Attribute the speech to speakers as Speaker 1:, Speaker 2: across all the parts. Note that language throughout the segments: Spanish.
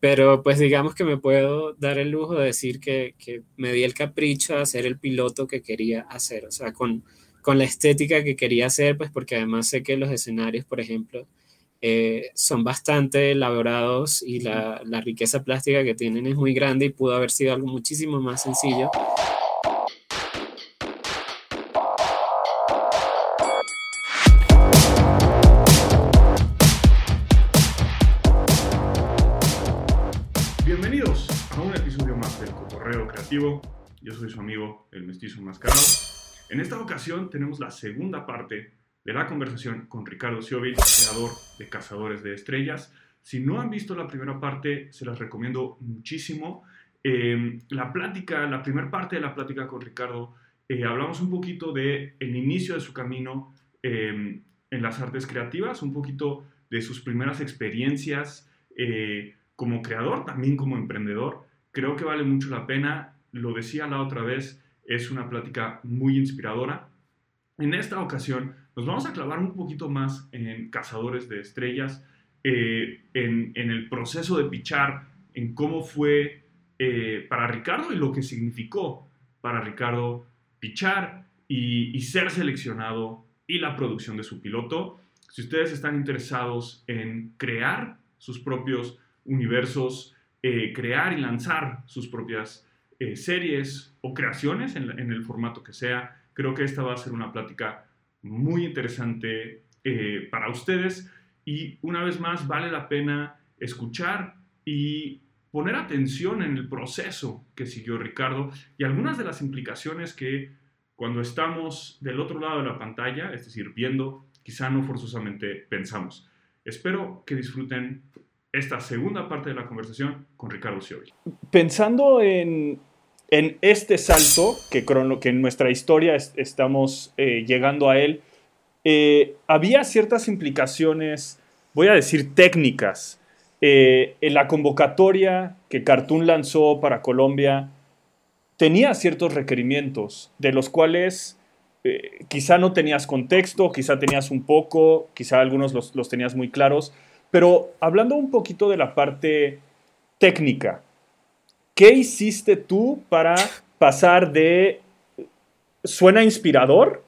Speaker 1: pero pues digamos que me puedo dar el lujo de decir que, que, me di el capricho de hacer el piloto que quería hacer, o sea, con, con la estética que quería hacer, pues porque además sé que los escenarios, por ejemplo, eh, son bastante elaborados y la, la riqueza plástica que tienen es muy grande y pudo haber sido algo muchísimo más sencillo.
Speaker 2: Yo soy su amigo, el mestizo enmascarado. En esta ocasión tenemos la segunda parte de la conversación con Ricardo Siovic, creador de Cazadores de Estrellas. Si no han visto la primera parte, se las recomiendo muchísimo. Eh, la plática, la primera parte de la plática con Ricardo, eh, hablamos un poquito de el inicio de su camino eh, en las artes creativas, un poquito de sus primeras experiencias como creador, también como emprendedor. Creo que vale mucho la pena lo decía la otra vez, es una plática muy inspiradora. En esta ocasión nos vamos a clavar un poquito más en Cazadores de Estrellas, eh, en, el proceso de pichar, en cómo fue eh, para Ricardo y lo que significó para Ricardo pichar y, ser seleccionado y la producción de su piloto. Si ustedes están interesados en crear sus propios universos, eh, crear y lanzar sus propias eh, series o creaciones en, el formato que sea. Creo que esta va a ser una plática muy interesante eh, para ustedes y una vez más vale la pena escuchar y poner atención en el proceso que siguió Ricardo y algunas de las implicaciones que cuando estamos del otro lado de la pantalla, es decir, viendo, quizá no forzosamente pensamos. Espero que disfruten esta segunda parte de la conversación con Ricardo Scioli.
Speaker 3: Pensando en en este salto, que, en nuestra historia estamos eh, llegando a él, eh, había ciertas implicaciones, voy a decir técnicas. Eh, en la convocatoria que Cartoon lanzó para Colombia tenía ciertos requerimientos, de los cuales quizá no tenías contexto, quizá tenías un poco, quizá algunos los tenías muy claros, pero hablando un poquito de la parte técnica, ¿Qué hiciste tú para pasar de suena inspirador,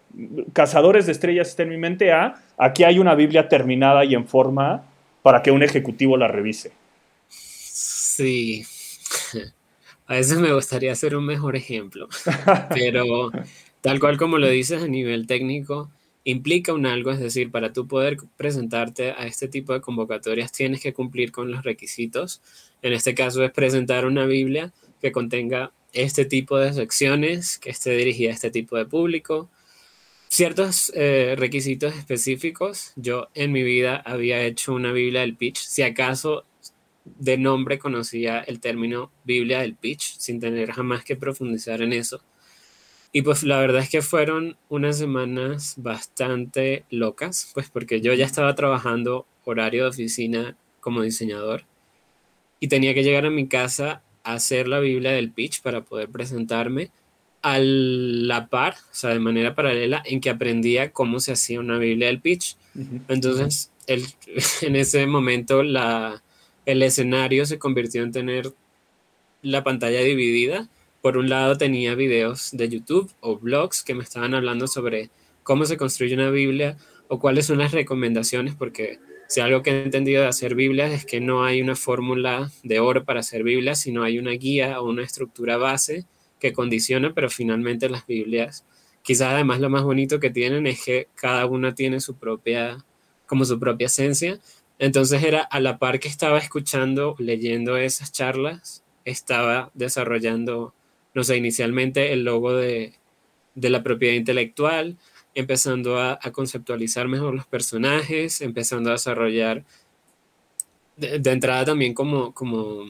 Speaker 3: Cazadores de Estrellas está en mi mente, a aquí hay una Biblia terminada y en forma para que un ejecutivo la revise?
Speaker 1: Sí. A veces me gustaría hacer un mejor ejemplo, pero tal cual como lo dices a nivel técnico, implica un algo, es decir, para tú poder presentarte a este tipo de convocatorias tienes que cumplir con los requisitos. En este caso es presentar una Biblia que contenga este tipo de secciones, que esté dirigida a este tipo de público, ciertos eh, requisitos específicos. Yo en mi vida había hecho una Biblia del pitch, si acaso de nombre conocía el término Biblia del pitch, sin tener jamás que profundizar en eso y pues la verdad es que fueron unas semanas bastante locas, pues porque yo ya estaba trabajando horario de oficina como diseñador y tenía que llegar a mi casa a hacer la Biblia del pitch para poder presentarme a la par, o sea, de manera paralela, en que aprendía cómo se hacía una Biblia del pitch. Entonces, el, en ese momento la, el escenario se convirtió en tener la pantalla dividida por un lado tenía videos de YouTube o blogs que me estaban hablando sobre cómo se construye una Biblia o cuáles son las recomendaciones, porque si algo que he entendido de hacer Biblias es que no hay una fórmula de oro para hacer Biblias, sino hay una guía o una estructura base que condiciona, pero finalmente las Biblias, quizás además lo más bonito que tienen es que cada una tiene su propia, como su propia esencia. Entonces era a la par que estaba escuchando, leyendo esas charlas, estaba desarrollando no sé, inicialmente el logo de, la propiedad intelectual, empezando a, conceptualizar mejor los personajes, empezando a desarrollar de, entrada también como, como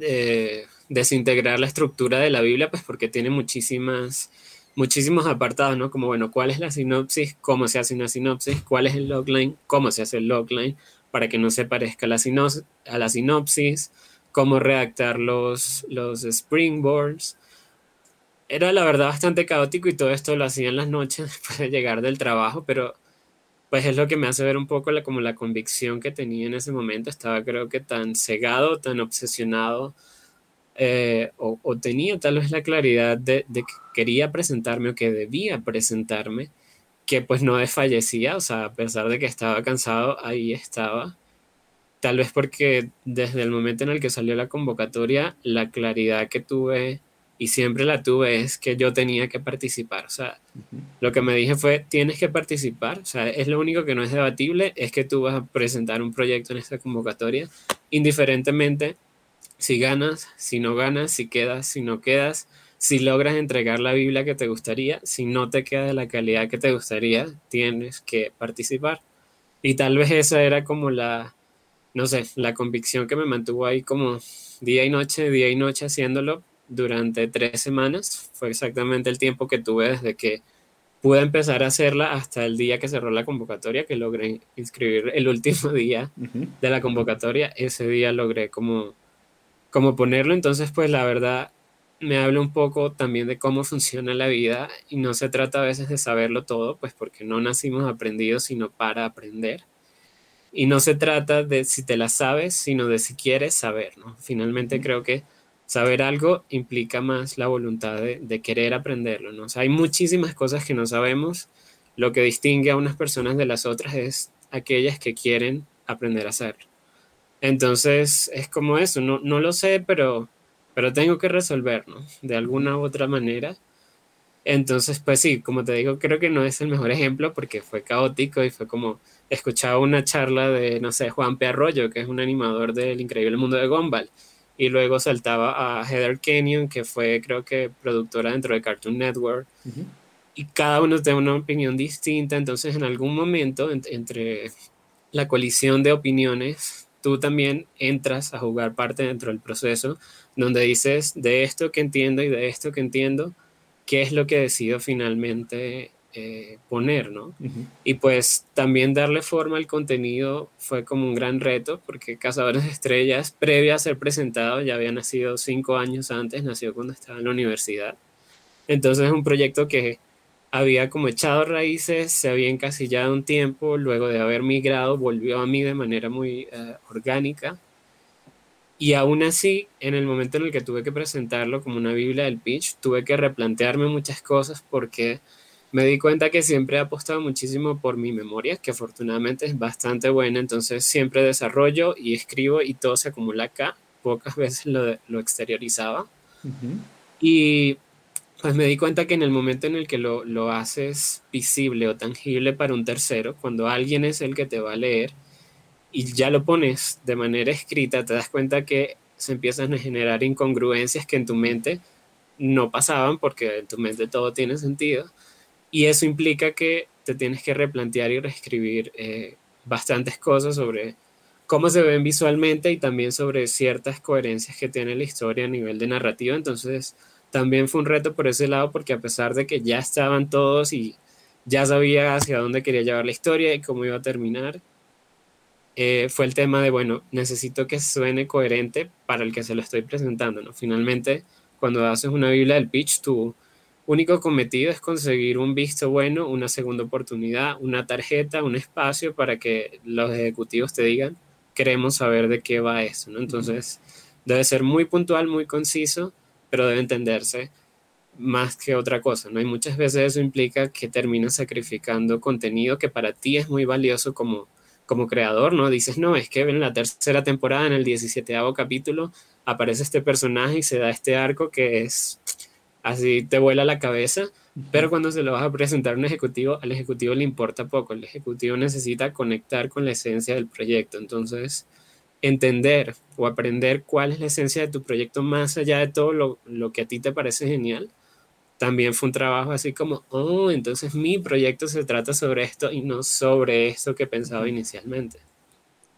Speaker 1: eh, desintegrar la estructura de la Biblia, pues porque tiene muchísimas, muchísimos apartados, ¿no? Como, bueno, ¿cuál es la sinopsis? ¿Cómo se hace una sinopsis? ¿Cuál es el logline? ¿Cómo se hace el logline? Para que no se parezca a la, a la sinopsis cómo redactar los, los springboards. Era la verdad bastante caótico y todo esto lo hacía en las noches después de llegar del trabajo, pero pues es lo que me hace ver un poco la, como la convicción que tenía en ese momento. Estaba creo que tan cegado, tan obsesionado, eh, o, tenía tal vez la claridad de, que quería presentarme o que debía presentarme, que pues no desfallecía, o sea, a pesar de que estaba cansado, ahí estaba. Tal vez porque desde el momento en el que salió la convocatoria, la claridad que tuve y siempre la tuve es que yo tenía que participar. O sea, lo que me dije fue, tienes que participar. O sea, es lo único que no es debatible, es que tú vas a presentar un proyecto en esta convocatoria, indiferentemente si ganas, si no ganas, si quedas, si no quedas, si logras entregar la Biblia que te gustaría, si no te queda de la calidad que te gustaría, tienes que participar. Y tal vez esa era como la, no sé, la convicción que me mantuvo ahí como día y noche, día y noche haciéndolo, durante tres semanas. Fue exactamente el tiempo que tuve desde que pude empezar a hacerla hasta el día que cerró la convocatoria, que logré inscribir el último día de la convocatoria. Ese día logré como, como ponerlo. Entonces, pues la verdad me habla un poco también de cómo funciona la vida y no se trata a veces de saberlo todo, pues porque no nacimos aprendidos, sino para aprender. Y no se trata de si te la sabes, sino de si quieres saber, ¿no? Finalmente creo que saber algo implica más la voluntad de, querer aprenderlo, ¿no? hay muchísimas cosas que no sabemos. Lo que distingue a unas personas de las otras es aquellas que quieren aprender a hacerlo. Entonces, es como eso, no, no lo sé, pero, pero tengo que resolver, ¿no? De alguna u otra manera. Entonces, pues sí, como te digo, creo que no es el mejor ejemplo porque fue caótico y fue como escuchaba una charla de, no sé, Juan P. Arroyo, que es un animador del increíble mundo de Gumball y luego saltaba a Heather Kenyon, que fue creo que productora dentro de Cartoon Network, y cada uno tiene una opinión distinta, entonces en algún momento entre la colisión de opiniones, tú también entras a jugar parte dentro del proceso, donde dices, de esto que entiendo y de esto que entiendo, ¿qué es lo que decido finalmente eh, poner, ¿no? Y pues también darle forma al contenido fue como un gran reto, porque Cazadores de Estrellas, previa a ser presentado, ya había nacido cinco años antes, nació cuando estaba en la universidad. Entonces es un proyecto que había como echado raíces, se había encasillado un tiempo, luego de haber migrado, volvió a mí de manera muy eh, orgánica. Y aún así, en el momento en el que tuve que presentarlo como una Biblia del pitch, tuve que replantearme muchas cosas porque me di cuenta que siempre he apostado muchísimo por mi memoria, que afortunadamente es bastante buena, entonces siempre desarrollo y escribo y todo se acumula acá, pocas veces lo, lo exteriorizaba. Y pues me di cuenta que en el momento en el que lo, lo, haces visible o tangible para un tercero, cuando alguien es el que te va a leer y ya lo pones de manera escrita, te das cuenta que se empiezan a generar incongruencias que en tu mente no pasaban porque en tu mente todo tiene sentido y eso implica que te tienes que replantear y reescribir eh, bastantes cosas sobre cómo se ven visualmente y también sobre ciertas coherencias que tiene la historia a nivel de narrativa. Entonces, también fue un reto por ese lado, porque a pesar de que ya estaban todos y ya sabía hacia dónde quería llevar la historia y cómo iba a terminar, eh, fue el tema de, bueno, necesito que suene coherente para el que se lo estoy presentando, ¿no? Finalmente, cuando haces una Biblia del pitch, tú único cometido es conseguir un visto bueno, una segunda oportunidad, una tarjeta, un espacio para que los ejecutivos te digan, queremos saber de qué va eso, ¿no? Entonces, debe ser muy puntual, muy conciso, pero debe entenderse más que otra cosa, ¿no? Y muchas veces eso implica que terminas sacrificando contenido que para ti es muy valioso como, como creador, ¿no? Dices, no, es que en la tercera temporada, en el 17 capítulo, aparece este personaje y se da este arco que es así te vuela la cabeza, pero cuando se lo vas a presentar a un ejecutivo, al ejecutivo le importa poco, el ejecutivo necesita conectar con la esencia del proyecto, entonces entender o aprender cuál es la esencia de tu proyecto más allá de todo lo, lo que a ti te parece genial, también fue un trabajo así como, oh, entonces mi proyecto se trata sobre esto y no sobre esto que pensaba inicialmente.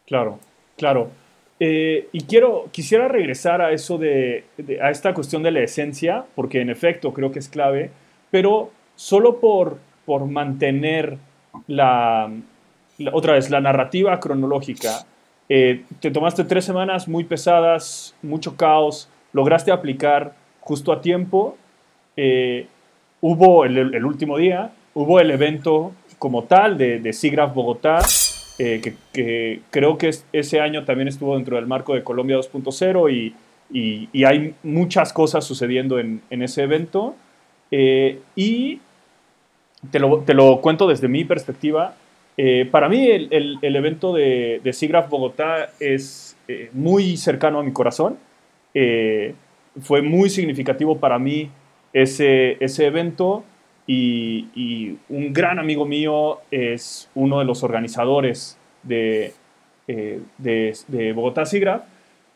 Speaker 2: Claro, claro. Eh, y quiero, quisiera regresar a eso de, a esta cuestión de la esencia, porque en efecto creo que es clave, pero solo por, por mantener la, otra vez, la narrativa cronológica. Eh, te tomaste tres semanas muy pesadas, mucho caos, lograste aplicar justo a tiempo. Eh, hubo el, último día, hubo el evento como tal de, de SIGGRAPH Bogotá, eh, que, creo que ese año también estuvo dentro del marco de Colombia 2.0 y, hay muchas cosas sucediendo en, ese evento. Eh, y te lo, te lo, cuento desde mi perspectiva. Para mí el, el, el, evento de, de SIGGRAPH Bogotá es muy cercano a mi corazón. fue muy significativo para mí ese, ese evento y, un gran amigo mío es uno de los organizadores de, eh, de, Bogotá Sigra.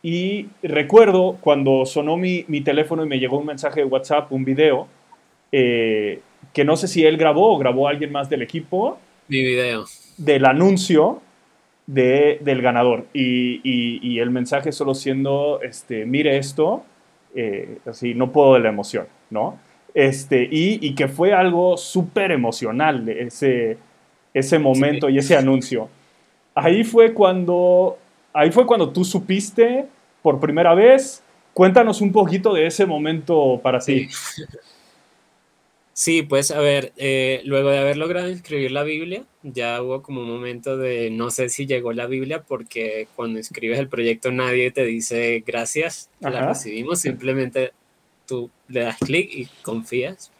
Speaker 2: Y recuerdo cuando sonó mi, mi, teléfono y me llegó un mensaje de WhatsApp, un video, eh, que no sé si él grabó o grabó alguien más del equipo.
Speaker 1: Mi video.
Speaker 2: Del anuncio de, del ganador. Y, y, el mensaje solo siendo, este, mire esto, eh, así, no puedo de la emoción, ¿no? Este, y, que fue algo súper emocional ese, ese momento y ese anuncio. Ahí fue, cuando, ahí fue cuando tú supiste por primera vez. Cuéntanos un poquito de ese momento para ti.
Speaker 1: Sí, pues a ver, eh, luego de haber logrado escribir la Biblia, ya hubo como un momento de no sé si llegó la Biblia porque cuando escribes el proyecto nadie te dice gracias, la recibimos, simplemente tú le das clic y confías.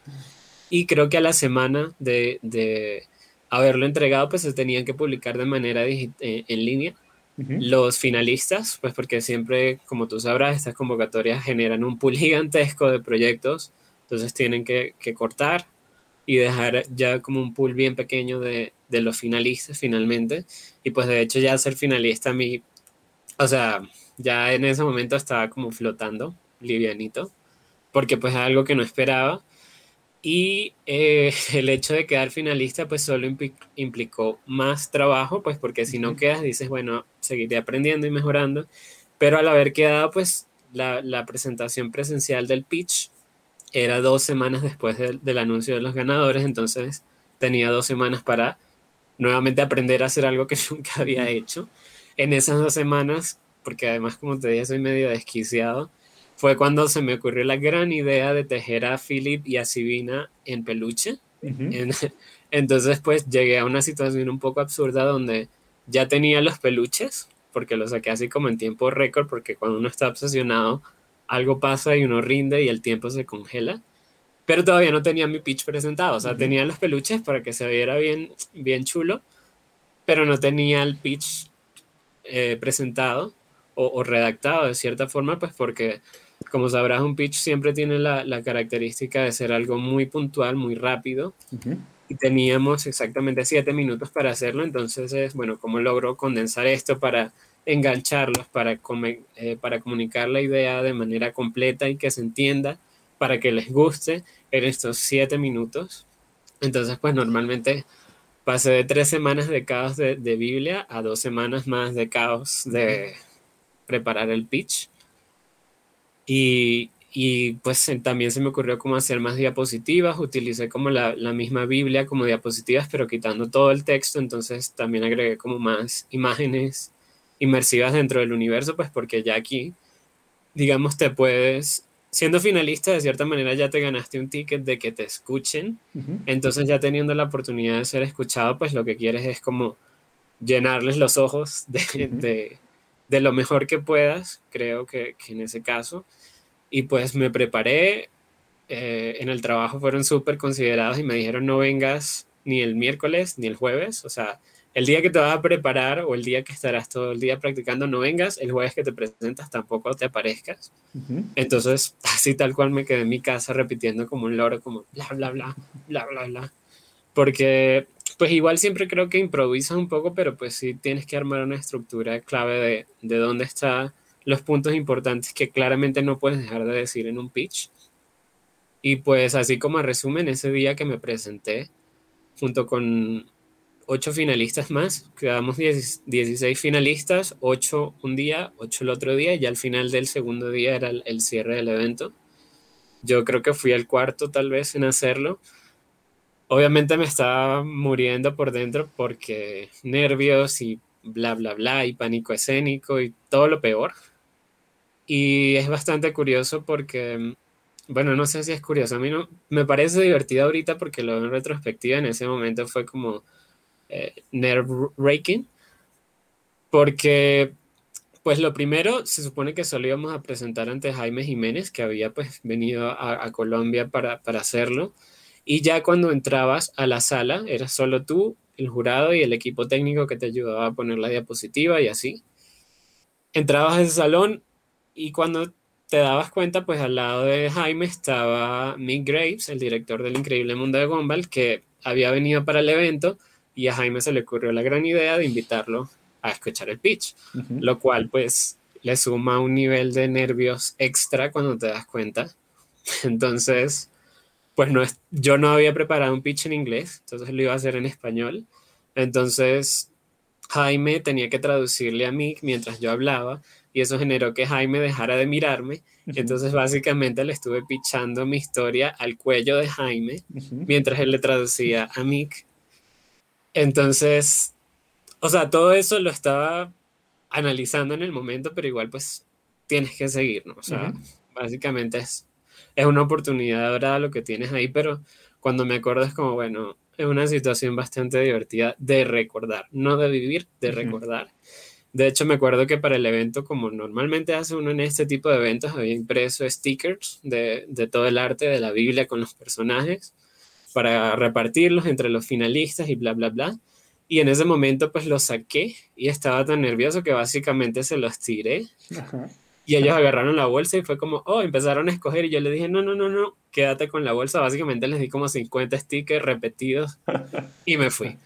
Speaker 1: Y creo que a la semana de, de, haberlo entregado, pues se tenían que publicar de manera eh, en línea. Los finalistas, pues porque siempre, como tú sabrás, estas convocatorias generan un pool gigantesco de proyectos, entonces tienen que, que cortar y dejar ya como un pool bien pequeño de, de, los finalistas finalmente. Y pues de hecho ya ser finalista a mí, o sea, ya en ese momento estaba como flotando, livianito porque pues es algo que no esperaba. Y eh, el hecho de quedar finalista pues solo implicó más trabajo, pues porque si no quedas dices, bueno, seguiré aprendiendo y mejorando. Pero al haber quedado pues la, la presentación presencial del pitch era dos semanas después del anuncio de los ganadores, entonces tenía dos semanas para nuevamente aprender a hacer algo que nunca había hecho. En esas dos semanas, porque además como te dije soy medio desquiciado, fue cuando se me ocurrió la gran idea de tejer a Philip y a Sibina en peluche. entonces, pues llegué a una situación un poco absurda donde ya tenía los peluches, porque los saqué así como en tiempo récord, porque cuando uno está obsesionado, algo pasa y uno rinde y el tiempo se congela. Pero todavía no tenía mi pitch presentado, o sea, tenía los peluches para que se viera bien, bien chulo, pero no tenía el pitch eh, presentado o, o redactado de cierta forma, pues porque como sabrás, un pitch siempre tiene la, la característica de ser algo muy puntual, muy rápido. Y teníamos exactamente siete minutos para hacerlo. Entonces, es, bueno, ¿cómo logro condensar esto para engancharlos, para, eh, para comunicar la idea de manera completa y que se entienda, para que les guste en estos siete minutos? Entonces, pues normalmente pasé de tres semanas de caos de, de Biblia a dos semanas más de caos de preparar el pitch y, y pues también se me ocurrió cómo hacer más diapositivas, utilicé como la, la, misma Biblia como diapositivas, pero quitando todo el texto, entonces también agregué como más imágenes inmersivas dentro del universo, pues porque ya aquí, digamos, te puedes, siendo finalista, de cierta manera ya te ganaste un ticket de que te escuchen, entonces ya teniendo la oportunidad de ser escuchado, pues lo que quieres es como llenarles los ojos de, de de lo mejor que puedas, creo que, que en ese caso. Y pues me preparé, eh, en el trabajo fueron súper considerados y me dijeron no vengas ni el miércoles ni el jueves, o sea, el día que te vas a preparar o el día que estarás todo el día practicando no vengas, el jueves que te presentas tampoco te aparezcas. Entonces, así tal cual me quedé en mi casa repitiendo como un loro, como bla, bla, bla, bla, bla, bla. Porque pues igual siempre creo que improvisas un poco, pero pues sí tienes que armar una estructura clave de, de dónde están los puntos importantes que claramente no puedes dejar de decir en un pitch. Y pues así como resumen, ese día que me presenté, junto con ocho finalistas más, quedamos 16 finalistas, ocho un día, ocho el otro día, y al final del segundo día era el, el cierre del evento. Yo creo que fui el cuarto tal vez en hacerlo obviamente me estaba muriendo por dentro porque nervios y bla, bla, bla, y pánico escénico y todo lo peor. Y es bastante curioso porque, bueno, no sé si es curioso, a mí no, me parece divertido ahorita porque lo en retrospectiva, en ese momento fue como eh, nerve raking, porque pues lo primero, se supone que solo íbamos a presentar ante Jaime Jiménez, que había pues venido a, Colombia para, para, hacerlo. Y ya cuando entrabas a la sala, era solo tú, el jurado y el equipo técnico que te ayudaba a poner la diapositiva y así. Entrabas a ese salón y cuando te dabas cuenta, pues al lado de Jaime estaba Mick Graves, el director del Increíble Mundo de Gumball, que había venido para el evento y a Jaime se le ocurrió la gran idea de invitarlo a escuchar el pitch, lo cual pues le suma un nivel de nervios extra cuando te das cuenta. Entonces, pues no es, yo no había preparado un pitch en inglés, entonces lo iba a hacer en español. Entonces, Jaime tenía que traducirle a mí mientras yo hablaba y eso generó que Jaime dejara de mirarme. Entonces, básicamente le estuve pitchando mi historia al cuello de Jaime mientras él le traducía a Mick. Entonces, o sea, todo eso lo estaba analizando en el momento, pero igual pues tienes que seguir, ¿no? O sea, básicamente es, es una oportunidad ahora lo que tienes ahí, pero cuando me acuerdo es como, bueno, es una situación bastante divertida de recordar, no de vivir, de recordar. De hecho, me acuerdo que para el evento, como normalmente hace uno en este tipo de eventos, había impreso stickers de, de todo el arte de la Biblia con los personajes para repartirlos entre los finalistas y bla, bla, bla. Y en ese momento pues los saqué y estaba tan nervioso que básicamente se los tiré. Y ellos agarraron la bolsa y fue como, oh, empezaron a escoger y yo le dije, no, no, no, no, quédate con la bolsa. Básicamente les di como 50 stickers repetidos y me fui.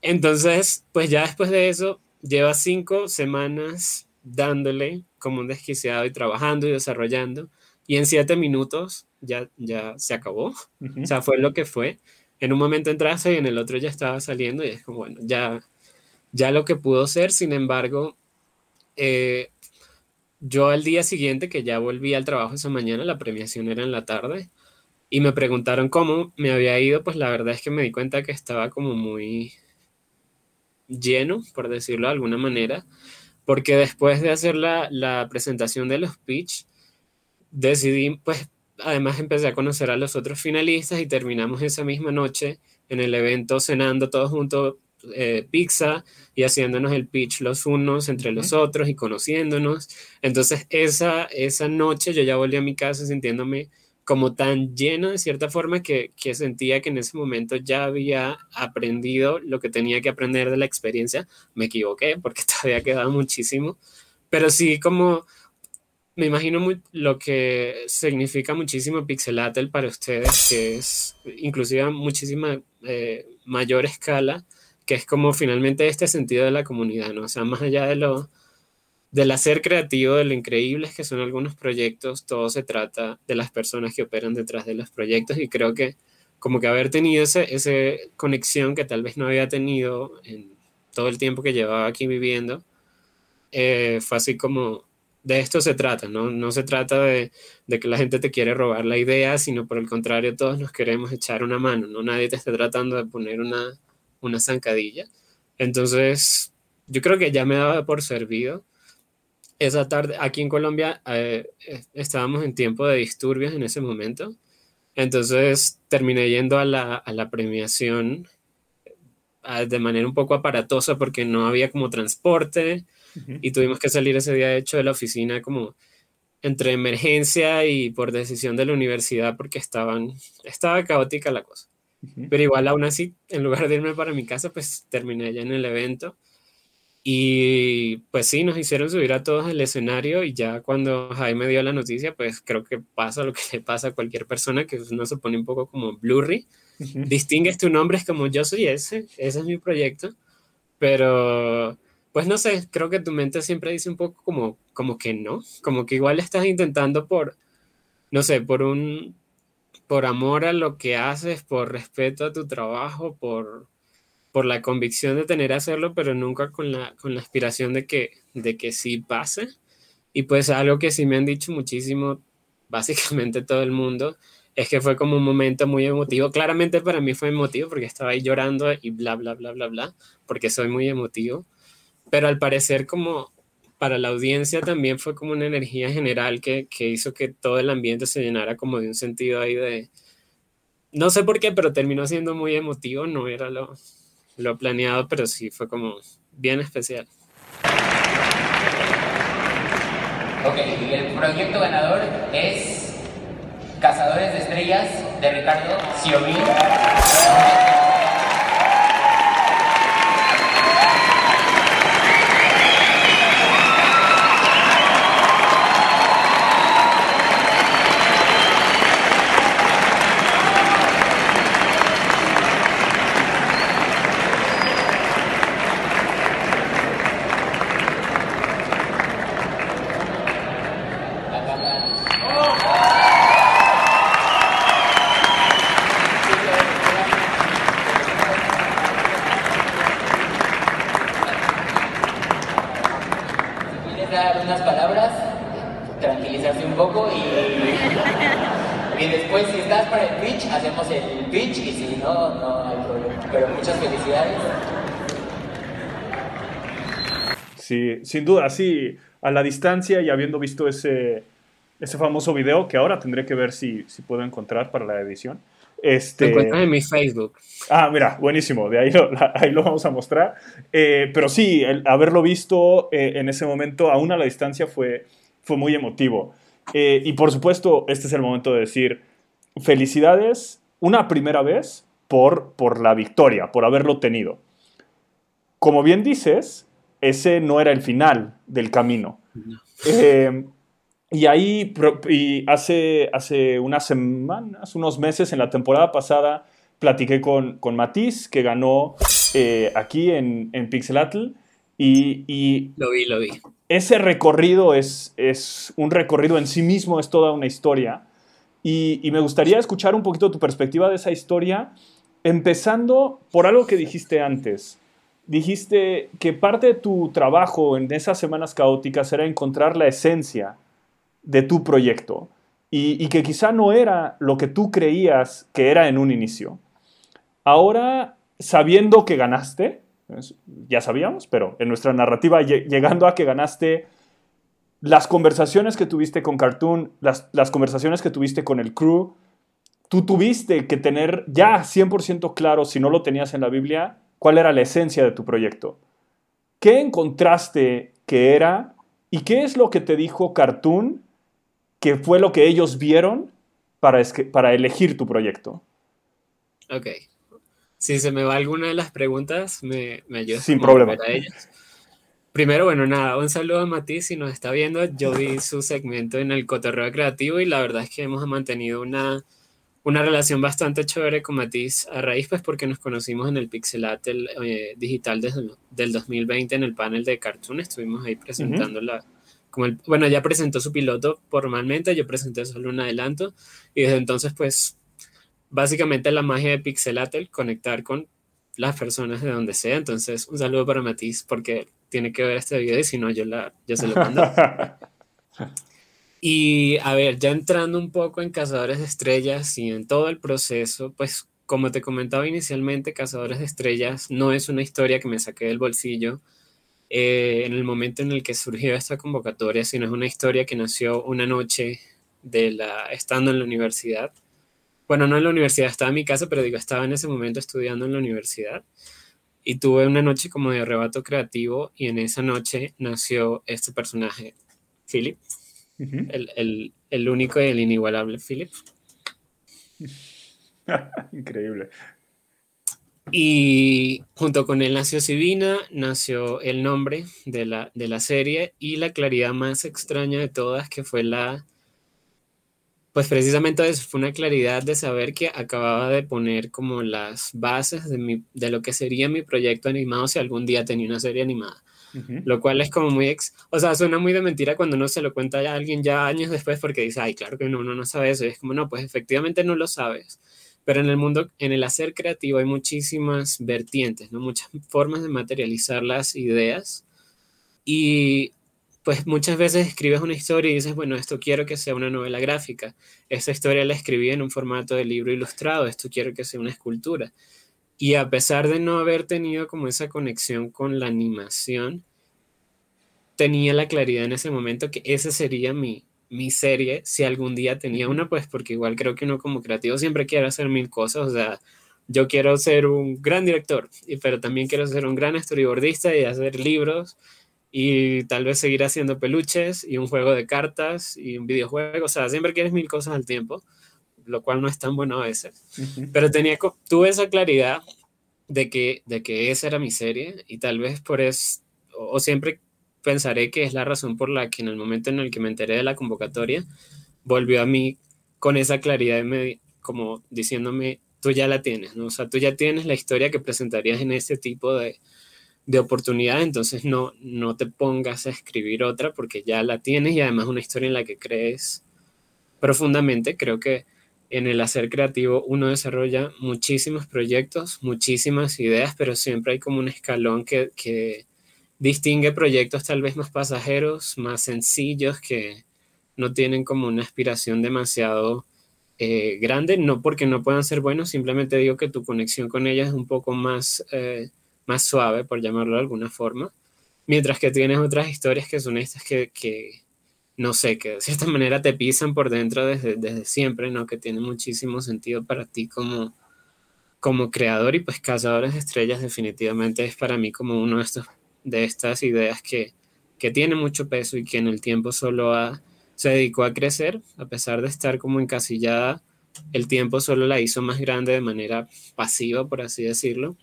Speaker 1: Entonces, pues ya después de eso, lleva cinco semanas dándole como un desquiciado y trabajando y desarrollando. Y en siete minutos ya, ya se acabó. O sea, fue lo que fue en un momento entraste y en el otro ya estaba saliendo y es como, bueno, ya, ya lo que pudo ser, sin embargo, eh, yo al día siguiente, que ya volví al trabajo esa mañana, la premiación era en la tarde, y me preguntaron cómo me había ido, pues la verdad es que me di cuenta que estaba como muy lleno, por decirlo de alguna manera, porque después de hacer la, la presentación de los pitch, decidí pues además empecé a conocer a los otros finalistas y terminamos esa misma noche en el evento cenando todos juntos eh, pizza y haciéndonos el pitch los unos entre los otros y conociéndonos. Entonces esa, esa noche yo ya volví a mi casa sintiéndome como tan lleno de cierta forma que, que sentía que en ese momento ya había aprendido lo que tenía que aprender de la experiencia. Me equivoqué porque todavía quedaba muchísimo, pero sí como me imagino muy, lo que significa muchísimo Pixelatel para ustedes, que es inclusive a muchísima eh, mayor escala, que es como finalmente este sentido de la comunidad, ¿no? O sea, más allá de lo del hacer creativo, de lo increíbles que son algunos proyectos, todo se trata de las personas que operan detrás de los proyectos y creo que como que haber tenido esa ese conexión que tal vez no había tenido en todo el tiempo que llevaba aquí viviendo, eh, fue así como de esto se trata, ¿no? No se trata de, que la gente te quiere robar la idea, sino por el contrario, todos nos queremos echar una mano, ¿no? Nadie te está tratando de poner una, una zancadilla. Entonces, yo creo que ya me daba por servido. Esa tarde, aquí en Colombia, eh, estábamos en tiempo de disturbios en ese momento. Entonces, terminé yendo a la, a la premiación eh, de manera un poco aparatosa porque no había como transporte y tuvimos que salir ese día, de hecho, de la oficina como entre emergencia y por decisión de la universidad porque estaban, estaba caótica la cosa. Pero igual aún así, en lugar de irme para mi casa, pues terminé ya en el evento. Y pues sí, nos hicieron subir a todos al escenario y ya cuando Jaime dio la noticia, pues creo que pasa lo que le pasa a cualquier persona, que uno se pone un poco como blurry. Distingues tu nombre, es como yo soy ese, ese es mi proyecto. Pero pues no sé, creo que tu mente siempre dice un poco como, como que no, como que igual estás intentando por, no sé, por un, por amor a lo que haces, por respeto a tu trabajo, por, por la convicción de tener que hacerlo, pero nunca con la, con la aspiración de que, de que sí pase. Y pues algo que sí me han dicho muchísimo, básicamente todo el mundo, es que fue como un momento muy emotivo. Claramente para mí fue emotivo porque estaba ahí llorando y bla, bla, bla, bla, bla, porque soy muy emotivo pero al parecer como para la audiencia también fue como una energía general que, que, hizo que todo el ambiente se llenara como de un sentido ahí de, no sé por qué, pero terminó siendo muy emotivo, no era lo, lo planeado, pero sí fue como bien especial.
Speaker 4: Ok, el proyecto ganador es Cazadores de Estrellas de Ricardo Xiomí.
Speaker 2: sin duda, sí, a la distancia y habiendo visto ese, ese famoso video que ahora tendré que ver si, si puedo encontrar para la edición. Este...
Speaker 1: en mi Facebook.
Speaker 2: Ah, mira, buenísimo, de ahí lo, ahí lo vamos a mostrar. Eh, pero sí, el haberlo visto eh, en ese momento, aún a la distancia, fue, fue muy emotivo. Eh, y por supuesto, este es el momento de decir felicidades una primera vez por, por la victoria, por haberlo tenido. Como bien dices, ese no era el final del camino. Eh, y ahí, y hace, hace unas semanas, unos meses, en la temporada pasada, platiqué con, con Matiz, que ganó eh, aquí en, en Pixelatl. Y, y,
Speaker 1: lo vi, lo vi.
Speaker 2: Ese recorrido es, es un recorrido en sí mismo, es toda una historia. Y, y, me gustaría escuchar un poquito tu perspectiva de esa historia, empezando por algo que dijiste antes dijiste que parte de tu trabajo en esas semanas caóticas era encontrar la esencia de tu proyecto y, que quizá no era lo que tú creías que era en un inicio. Ahora, sabiendo que ganaste, ya sabíamos, pero en nuestra narrativa, llegando a que ganaste, las conversaciones que tuviste con Cartoon, las, conversaciones que tuviste con el crew, tú tuviste que tener ya 100% claro, si no lo tenías en la Biblia, cuál era la esencia de tu proyecto. ¿Qué encontraste que era y qué es lo que te dijo Cartoon que fue lo que ellos vieron para, para elegir tu proyecto?
Speaker 1: Ok. Si se me va alguna de las preguntas, me, me ayudas.
Speaker 2: Sin problema.
Speaker 1: Primero, bueno, nada, un saludo a Matiz si nos está viendo. Yo vi su segmento en el Cotorreo Creativo y la verdad es que hemos mantenido una una relación bastante chévere con Matiz a raíz, pues porque nos conocimos en el Pixelat eh, digital desde del 2020 en el panel de Cartoon, estuvimos ahí presentando la, como el, bueno, ya presentó su piloto formalmente, yo presenté solo un adelanto. Y desde entonces pues básicamente la magia de Pixelatel, conectar con las personas de donde sea, entonces un saludo para Matiz porque tiene que ver este video y si no yo, la, yo se lo mando. Y a ver, ya entrando un poco en Cazadores de Estrellas y en todo el proceso, pues como te comentaba inicialmente, Cazadores de Estrellas no es una historia que me saqué del bolsillo eh, en el momento en el que surgió esta convocatoria, sino es una historia que nació una noche de la, estando en la universidad. Bueno, no en la universidad, estaba en mi casa, pero digo, estaba en ese momento estudiando en la universidad. Y tuve una noche como de arrebato creativo y en esa noche nació este personaje, Philip el, único y el inigualable Philip.
Speaker 2: Increíble.
Speaker 1: Y junto con él nació Sivina, nació el nombre de la, de la serie y la claridad más extraña de todas, que fue la, pues precisamente eso, fue una claridad de saber que acababa de poner como las bases de, mi, de lo que sería mi proyecto animado si algún día tenía una serie animada. Lo cual es como muy, ex o sea, suena muy de mentira cuando uno se lo cuenta a alguien ya años después porque dice, ay, claro que no, uno no sabe eso. Y es como, no, pues efectivamente no lo sabes. Pero en el mundo, en el hacer creativo hay muchísimas vertientes, ¿no? Muchas formas de materializar las ideas. Y pues muchas veces escribes una historia y dices, bueno, esto quiero que sea una novela gráfica. Esta historia la escribí en un formato de libro ilustrado. Esto quiero que sea una escultura. Y a pesar de no haber tenido como esa conexión con la animación, tenía la claridad en ese momento que esa sería mi, mi serie, si algún día tenía una, pues porque igual creo que uno como creativo siempre quiere hacer mil cosas, o sea, yo quiero ser un gran director, pero también quiero ser un gran storyboardista y hacer libros y tal vez seguir haciendo peluches y un juego de cartas y un videojuego. O sea, siempre quieres mil cosas al tiempo, lo cual no es tan bueno a veces. Pero tenía, tuve esa claridad de que, de que esa era mi serie y tal vez por eso, o siempre pensaré que es la razón por la que en el momento en el que me enteré de la convocatoria, volvió a mí con esa claridad, como diciéndome, tú ya la tienes, ¿no? O sea, tú ya tienes la historia que presentarías en ese tipo de, de oportunidad, entonces no, no te pongas a escribir otra porque ya la tienes y además una historia en la que crees profundamente. Creo que en el hacer creativo uno desarrolla muchísimos proyectos, muchísimas ideas, pero siempre hay como un escalón que, distingue proyectos tal vez más pasajeros, más sencillos, que no tienen como una aspiración demasiado eh, grande, no porque no puedan ser buenos, simplemente digo que tu conexión con ellas es un poco más, eh, más suave, por llamarlo de alguna forma, mientras que tienes otras historias que son estas que, que no sé, que de cierta manera te pisan por dentro desde, desde siempre, ¿no? Que tiene muchísimo sentido para ti como, como creador y pues Cazadores de Estrellas definitivamente es para mí como uno de, estas ideas que, que tiene mucho peso y que en el tiempo solo ha se dedicó a crecer, a pesar de estar como encasillada, el tiempo solo la hizo más grande de manera pasiva, por así decirlo.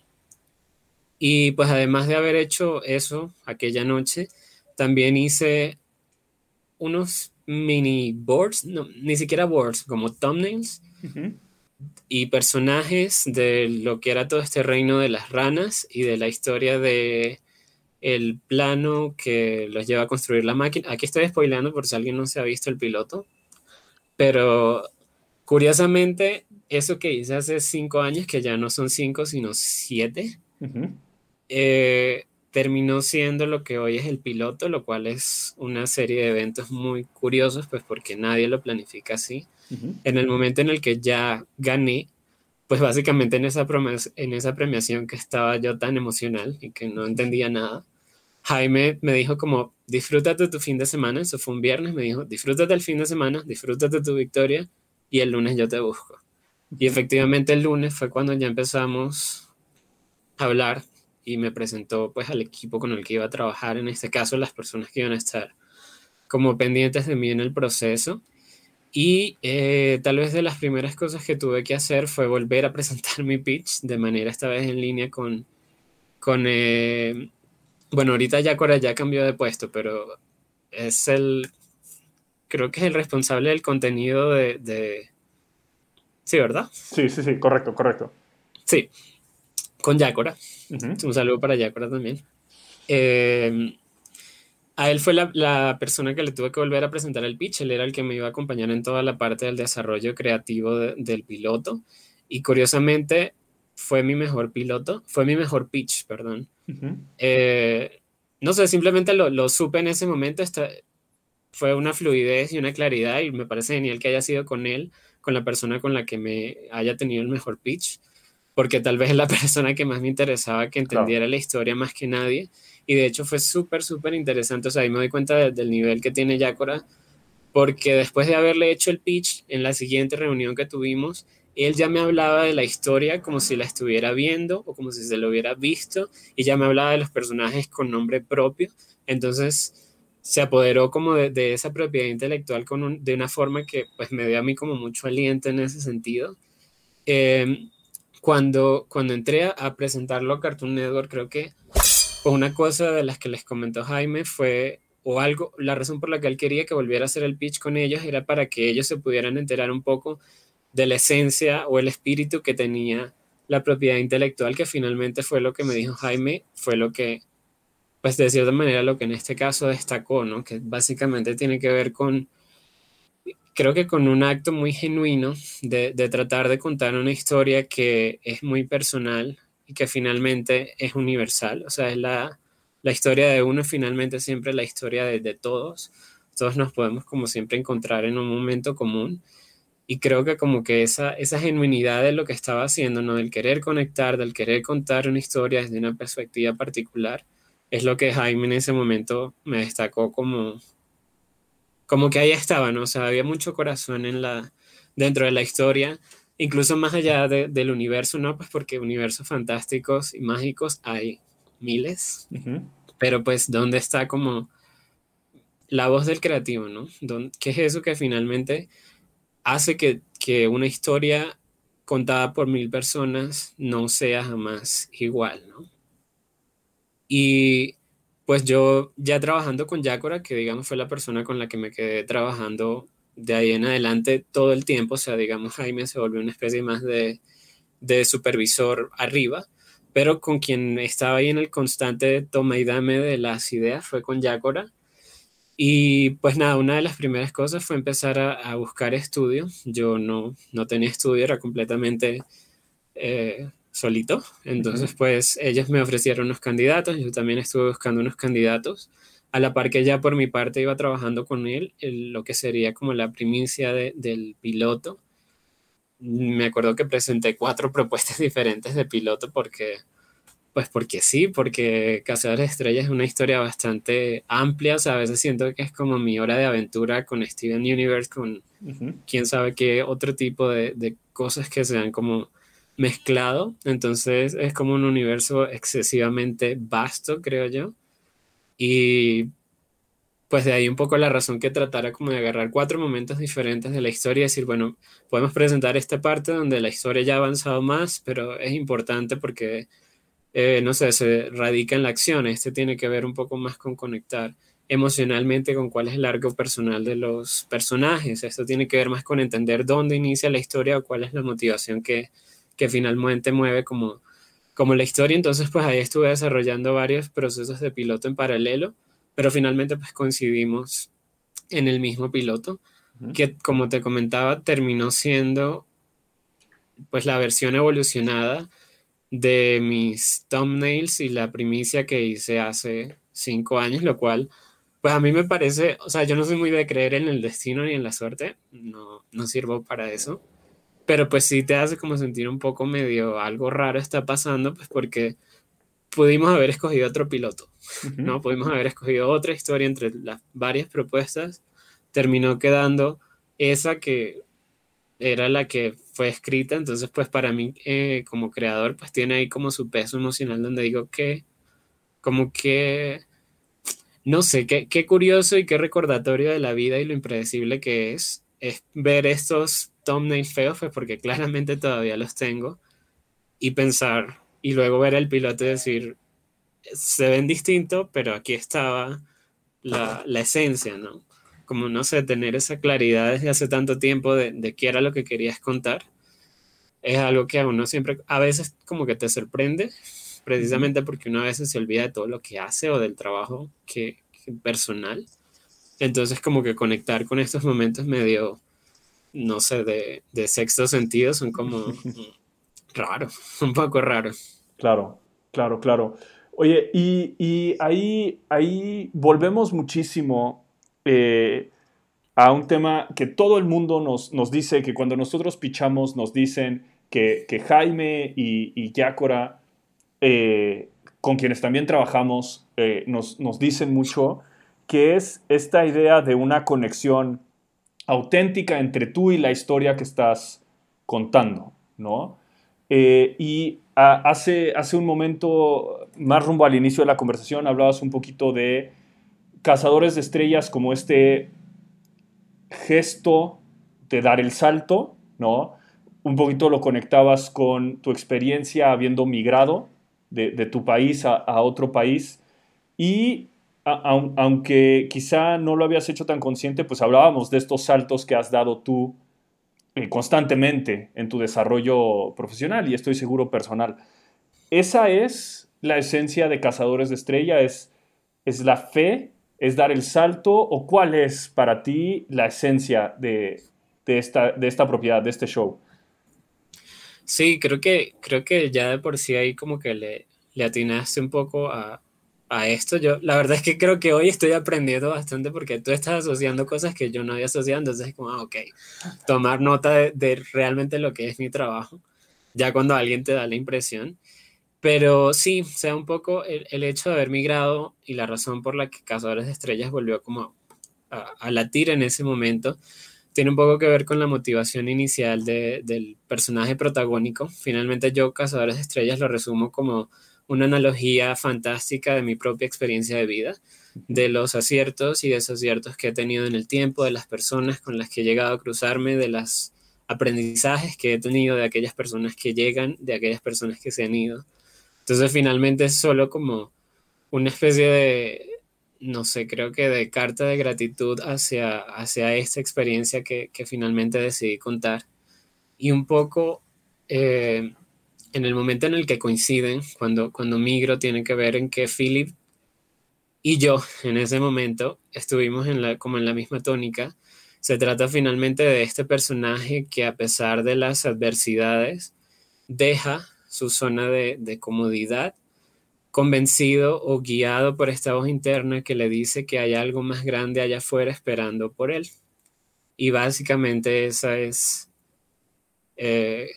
Speaker 1: Y pues además de haber hecho eso aquella noche, también hice unos mini boards, no, ni siquiera boards, como thumbnails y personajes de lo que era todo este reino de las ranas y de la historia de el plano que los lleva a construir la máquina. Aquí estoy spoileando por si alguien no se ha visto el piloto, pero curiosamente, eso que hice hace cinco años, que ya no son cinco, sino siete, eh, terminó siendo lo que hoy es el piloto, lo cual es una serie de eventos muy curiosos, pues porque nadie lo planifica así. En el momento en el que ya gané, pues básicamente en esa, en esa premiación que estaba yo tan emocional y que no entendía nada, Jaime me dijo como, disfrútate tu fin de semana, eso fue un viernes, me dijo, disfrútate el fin de semana, disfrútate tu victoria y el lunes yo te busco. Y efectivamente el lunes fue cuando ya empezamos a hablar y me presentó pues al equipo con el que iba a trabajar, en este caso las personas que iban a estar como pendientes de mí en el proceso. Y eh, tal vez de las primeras cosas que tuve que hacer fue volver a presentar mi pitch de manera esta vez en línea con, con eh, bueno, ahorita Yacora ya cambió de puesto, pero es el, creo que es el responsable del contenido de... Sí, ¿verdad?
Speaker 2: Sí, sí, sí, correcto, correcto.
Speaker 1: Sí, con Yacora. Un saludo para Yacora también. Em, a él fue la, persona que le tuve que volver a presentar el pitch. Él era el que me iba a acompañar en toda la parte del desarrollo creativo del piloto. Y curiosamente, fue mi mejor piloto, fue mi mejor pitch, perdón. Eh, no sé, simplemente lo, lo, supe en ese momento, fue una fluidez y una claridad y me parece genial que haya sido con él, con la persona con la que me haya tenido el mejor pitch, porque tal vez es la persona que más me interesaba que entendiera la historia más que nadie. Y de hecho fue súper, súper interesante. O sea, ahí me doy cuenta del nivel que tiene Yacora, porque después de haberle hecho el pitch en la siguiente reunión que tuvimos, él ya me hablaba de la historia como si la estuviera viendo o como si se lo hubiera visto y ya me hablaba de los personajes con nombre propio. Entonces se apoderó como de, esa propiedad intelectual con de una forma que pues me dio a mí como mucho aliento en ese sentido. Em, cuando, cuando entré a presentarlo a Cartoon Network, creo que una cosa de las que les comentó Jaime fue o algo, la razón por la que él quería que volviera a hacer el pitch con ellos era para que ellos se pudieran enterar un poco de la esencia o el espíritu que tenía la propiedad intelectual, que finalmente fue lo que me dijo Jaime, fue lo que, pues de cierta manera, lo que en este caso destacó, ¿no? Que básicamente tiene que ver con, creo que con un acto muy genuino de, de tratar de contar una historia que es muy personal y que finalmente es universal, o sea, es la, la historia de uno, finalmente siempre la historia de, todos. Todos nos podemos como siempre encontrar en un momento común y creo que como que esa, esa genuinidad de lo que estaba haciendo, ¿no? Del querer conectar, del querer contar una historia desde una perspectiva particular, es lo que Jaime en ese momento me destacó como, como que ahí estaba, ¿no? O sea, había mucho corazón en la, dentro de la historia, incluso más allá del universo, ¿no? Pues porque universos fantásticos y mágicos hay miles, pero pues dónde está como la voz del creativo, ¿no? ¿Qué es eso que finalmente hace que, que una historia contada por mil personas no sea jamás igual, ¿no? Y pues yo ya trabajando con Yacora, que digamos fue la persona con la que me quedé trabajando de ahí en adelante todo el tiempo, o sea, digamos Jaime se volvió una especie más de, de supervisor arriba, pero con quien estaba ahí en el constante toma y dame de las ideas fue con Yacora. Y pues nada, una de las primeras cosas fue empezar a, buscar estudios. Yo no, no tenía estudio, era completamente eh, solito. Entonces, pues ellos me ofrecieron unos candidatos, yo también estuve buscando unos candidatos, a la par que ya por mi parte iba trabajando con él, lo que sería como la primicia del piloto. Me acuerdo que presenté cuatro propuestas diferentes de piloto porque, pues porque sí, porque Cazadores de Estrellas es una historia bastante amplia, o sea, a veces siento que es como mi hora de aventura con Steven Universe, con quién sabe qué otro tipo de, de cosas que sean como mezclado, entonces es como un universo excesivamente vasto, creo yo. Y pues de ahí un poco la razón que tratara como de agarrar cuatro momentos diferentes de la historia y decir, bueno, podemos presentar esta parte donde la historia ya ha avanzado más, pero es importante porque, eh, no sé, se radica en la acción. Este tiene que ver un poco más con conectar emocionalmente con cuál es el arco personal de los personajes. Esto tiene que ver más con entender dónde inicia la historia o cuál es la motivación que, que finalmente mueve como, como la historia. Entonces, pues ahí estuve desarrollando varios procesos de piloto en paralelo, pero finalmente pues coincidimos en el mismo piloto, que como te comentaba, terminó siendo pues la versión evolucionada de mis thumbnails y la primicia que hice hace cinco años, lo cual pues a mí me parece, o sea, yo no soy muy de creer en el destino ni en la suerte, no, no sirvo para eso, pero pues sí te hace como sentir un poco medio algo raro está pasando, pues porque pudimos haber escogido otro piloto, ¿no? Pudimos haber escogido otra historia entre las varias propuestas, terminó quedando esa que era la que fue escrita, entonces pues para mí eh, como creador pues tiene ahí como su peso emocional donde digo que como que no sé, qué, qué curioso y qué recordatorio de la vida y lo impredecible que es, es ver estos thumbnails feos, pues porque claramente todavía los tengo, y pensar, y luego ver el piloto y decir, se ven distintos, pero aquí estaba la, la, esencia, ¿no? Como, no sé, tener esa claridad desde hace tanto tiempo de, de qué era lo que querías contar, es algo que a uno siempre, a veces como que te sorprende, precisamente porque uno a veces se olvida de todo lo que hace o del trabajo que, que personal. Entonces como que conectar con estos momentos medio no sé, de, de sexto sentido son como raros, un poco raros.
Speaker 2: Claro, claro, claro. Oye, y, ahí, ahí volvemos muchísimo eh, a un tema que todo el mundo nos, nos, dice, que cuando nosotros pichamos nos dicen que, Jaime y, y Yácora, eh, con quienes también trabajamos, eh, nos, nos dicen mucho, que es esta idea de una conexión auténtica entre tú y la historia que estás contando, ¿no? Eh, y hace, hace un momento, más rumbo al inicio de la conversación, hablabas un poquito de cazadores de estrellas como este gesto de dar el salto, ¿no? Un poquito lo conectabas con tu experiencia habiendo migrado de, tu país a, a otro país y aunque quizá no lo habías hecho tan consciente, pues hablábamos de estos saltos que has dado tú eh, constantemente en tu desarrollo profesional y estoy seguro personal. Esa es la esencia de Cazadores de Estrella, es, es la fe, es dar el salto o cuál es para ti la esencia de, esta, de esta propiedad, de este show.
Speaker 1: Sí, creo que, creo que ya de por sí ahí como que le, le atinaste un poco a, a esto. Yo, la verdad es que creo que hoy estoy aprendiendo bastante porque tú estás asociando cosas que yo no había asociado, entonces es como, ah, ok, tomar nota de, realmente lo que es mi trabajo, ya cuando alguien te da la impresión. Pero sí, sea, un poco el, hecho de haber migrado y la razón por la que Cazadores de Estrellas volvió como a, a latir en ese momento tiene un poco que ver con la motivación inicial del personaje protagónico. Finalmente yo, Cazadores de Estrellas, lo resumo como una analogía fantástica de mi propia experiencia de vida, de los aciertos y desaciertos que he tenido en el tiempo, de las personas con las que he llegado a cruzarme, de los aprendizajes que he tenido de aquellas personas que llegan, de aquellas personas que se han ido. Entonces finalmente es solo como una especie de, no sé, creo que de carta de gratitud hacia, hacia esta experiencia que, finalmente decidí contar. Y un poco eh, en el momento en el que coinciden, cuando, cuando migro, tiene que ver en que Philip y yo en ese momento estuvimos en la, como en la misma tónica. Se trata finalmente de este personaje que a pesar de las adversidades deja su zona de, de comodidad convencido o guiado por esta voz interna que le dice que hay algo más grande allá afuera esperando por él. Y básicamente esa es eh,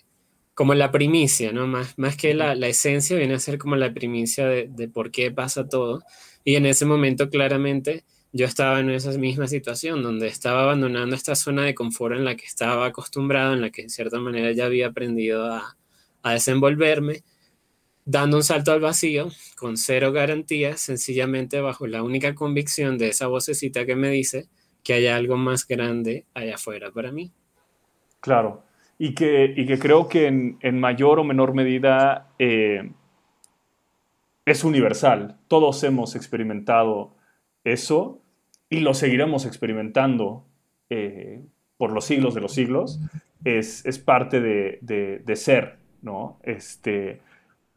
Speaker 1: como la primicia, ¿no? Más, más que la, esencia viene a ser como la primicia de, de, por qué pasa todo. Y en ese momento claramente yo estaba en esa misma situación, donde estaba abandonando esta zona de confort en la que estaba acostumbrado, en la que en cierta manera ya había aprendido a, a desenvolverme dando un salto al vacío con cero garantías, sencillamente bajo la única convicción de esa vocecita que me dice que hay algo más grande allá afuera para mí.
Speaker 2: Claro, y que, y que creo que en, mayor o menor medida eh, es universal. Todos hemos experimentado eso y lo seguiremos experimentando eh, por los siglos de los siglos. Es, parte de, de, de ser, ¿no? Este,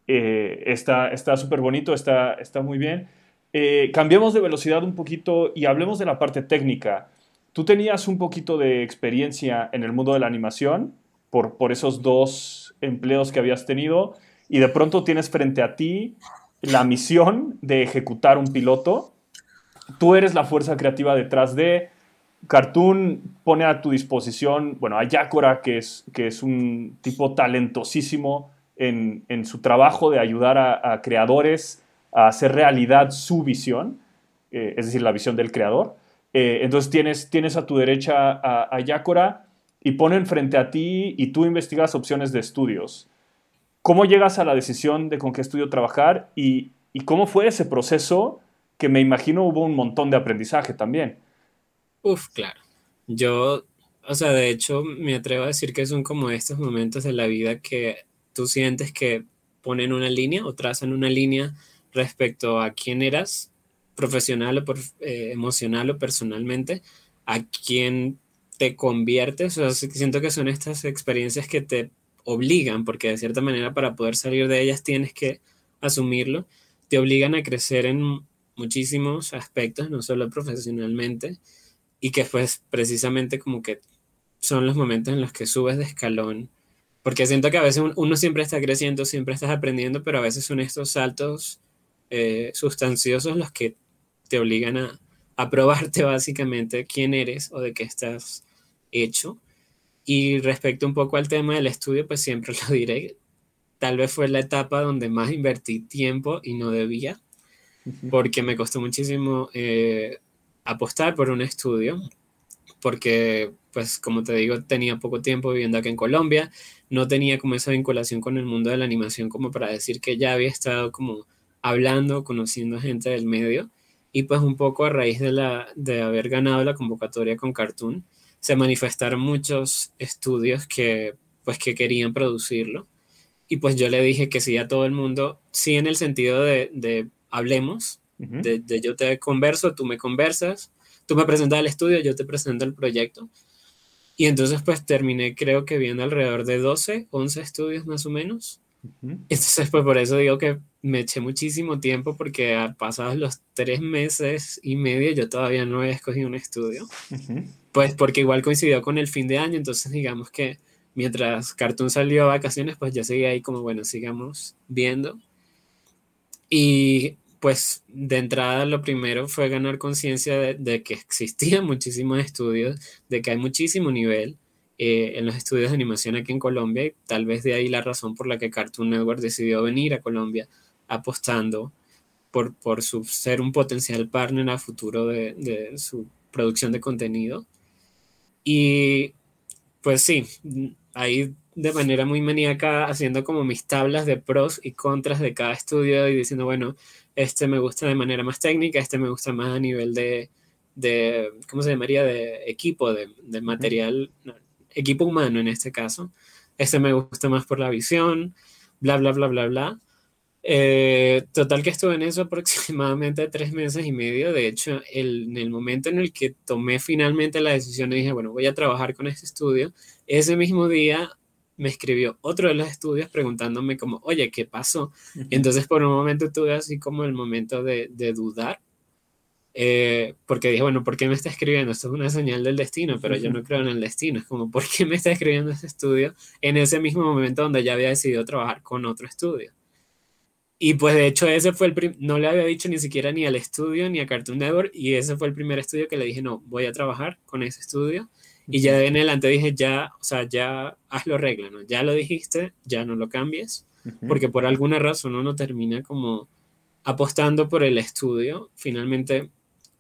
Speaker 2: eh, está súper bonito, está, está muy bien. Eh, cambiemos de velocidad un poquito y hablemos de la parte técnica. Tú tenías un poquito de experiencia en el mundo de la animación por, por esos dos empleos que habías tenido y de pronto tienes frente a ti la misión de ejecutar un piloto. Tú eres la fuerza creativa detrás de... Cartoon pone a tu disposición, bueno, a Yakora, que es, que es un tipo talentosísimo, en, su trabajo de ayudar a, creadores a hacer realidad su visión, eh, es decir, la visión del creador. Eh, entonces tienes, tienes a tu derecha a, a y ponen frente a ti y tú investigas opciones de estudios. ¿Cómo llegas a la decisión de con qué estudio trabajar y, y cómo fue ese proceso que me imagino hubo un montón de aprendizaje también?
Speaker 1: Uf, claro. Yo, o sea, de hecho me atrevo a decir que son como estos momentos de la vida que tú sientes que ponen una línea o trazan una línea respecto a quién eras, profesional o eh, emocional o personalmente, a quién te conviertes. O sea, siento que son estas experiencias que te obligan, porque de cierta manera para poder salir de ellas tienes que asumirlo, te obligan a crecer en muchísimos aspectos, no solo profesionalmente, y que pues precisamente como que son los momentos en los que subes de escalón porque siento que a veces uno siempre está creciendo, siempre estás aprendiendo, pero a veces son estos saltos eh, sustanciosos los que te obligan a, a probarte básicamente quién eres o de qué estás hecho. Y respecto un poco al tema del estudio, pues siempre lo diré, tal vez fue la etapa donde más invertí tiempo y no debía, porque me costó muchísimo eh, apostar por un estudio, porque, pues, como te digo, tenía poco tiempo viviendo aquí en Colombia, no tenía como esa vinculación con el mundo de la animación como para decir que ya había estado como hablando, conociendo gente del medio y pues un poco a raíz de, la, de haber ganado la convocatoria con Cartoon se manifestaron muchos estudios que pues que querían producirlo. Y pues yo le dije que sí a todo el mundo, sí en el sentido de, de hablemos, de, de, yo te converso, tú me conversas, tú me presentas el estudio, yo te presento el proyecto. Y entonces pues terminé creo que viendo alrededor de 12, 11 estudios más o menos. Entonces pues por eso digo que me eché muchísimo tiempo porque pasados los tres meses y medio yo todavía no había escogido un estudio. Pues porque igual coincidió con el fin de año, entonces digamos que mientras Cartoon salió a vacaciones pues yo seguía ahí como bueno, sigamos viendo. Y pues de entrada lo primero fue ganar conciencia de, que existían muchísimos estudios, de que hay muchísimo nivel eh, en los estudios de animación aquí en Colombia y tal vez de ahí la razón por la que Cartoon Network decidió venir a Colombia apostando por, por su, ser un potencial partner a futuro de, de su producción de contenido. Y pues sí, ahí de manera muy maníaca haciendo como mis tablas de pros y contras de cada estudio y diciendo, bueno, este me gusta de manera más técnica, este me gusta más a nivel de, de ¿cómo se llamaría? De equipo, de, material, equipo humano en este caso. Este me gusta más por la visión, bla, bla, bla, bla, bla. Eh, total que estuve en eso aproximadamente tres meses y medio. De hecho, en el momento en el que tomé finalmente la decisión y dije, bueno, voy a trabajar con este estudio, ese mismo día me escribió otro de los estudios preguntándome como, oye, ¿qué pasó? Entonces por un momento tuve así como el momento de, dudar, eh, porque dije, bueno, ¿por qué me está escribiendo? Esto es una señal del destino, pero yo no creo en el destino. Es como, ¿por qué me está escribiendo este estudio en ese mismo momento donde ya había decidido trabajar con otro estudio? Y pues de hecho ese fue el, no le había dicho ni siquiera ni al estudio ni a Cartoon Network y ese fue el primer estudio que le dije, no, voy a trabajar con ese estudio y ya de en adelante dije, ya, o sea, ya hazlo regla, ¿no? Ya lo dijiste, ya no lo cambies, porque por alguna razón uno termina como apostando por el estudio. Finalmente,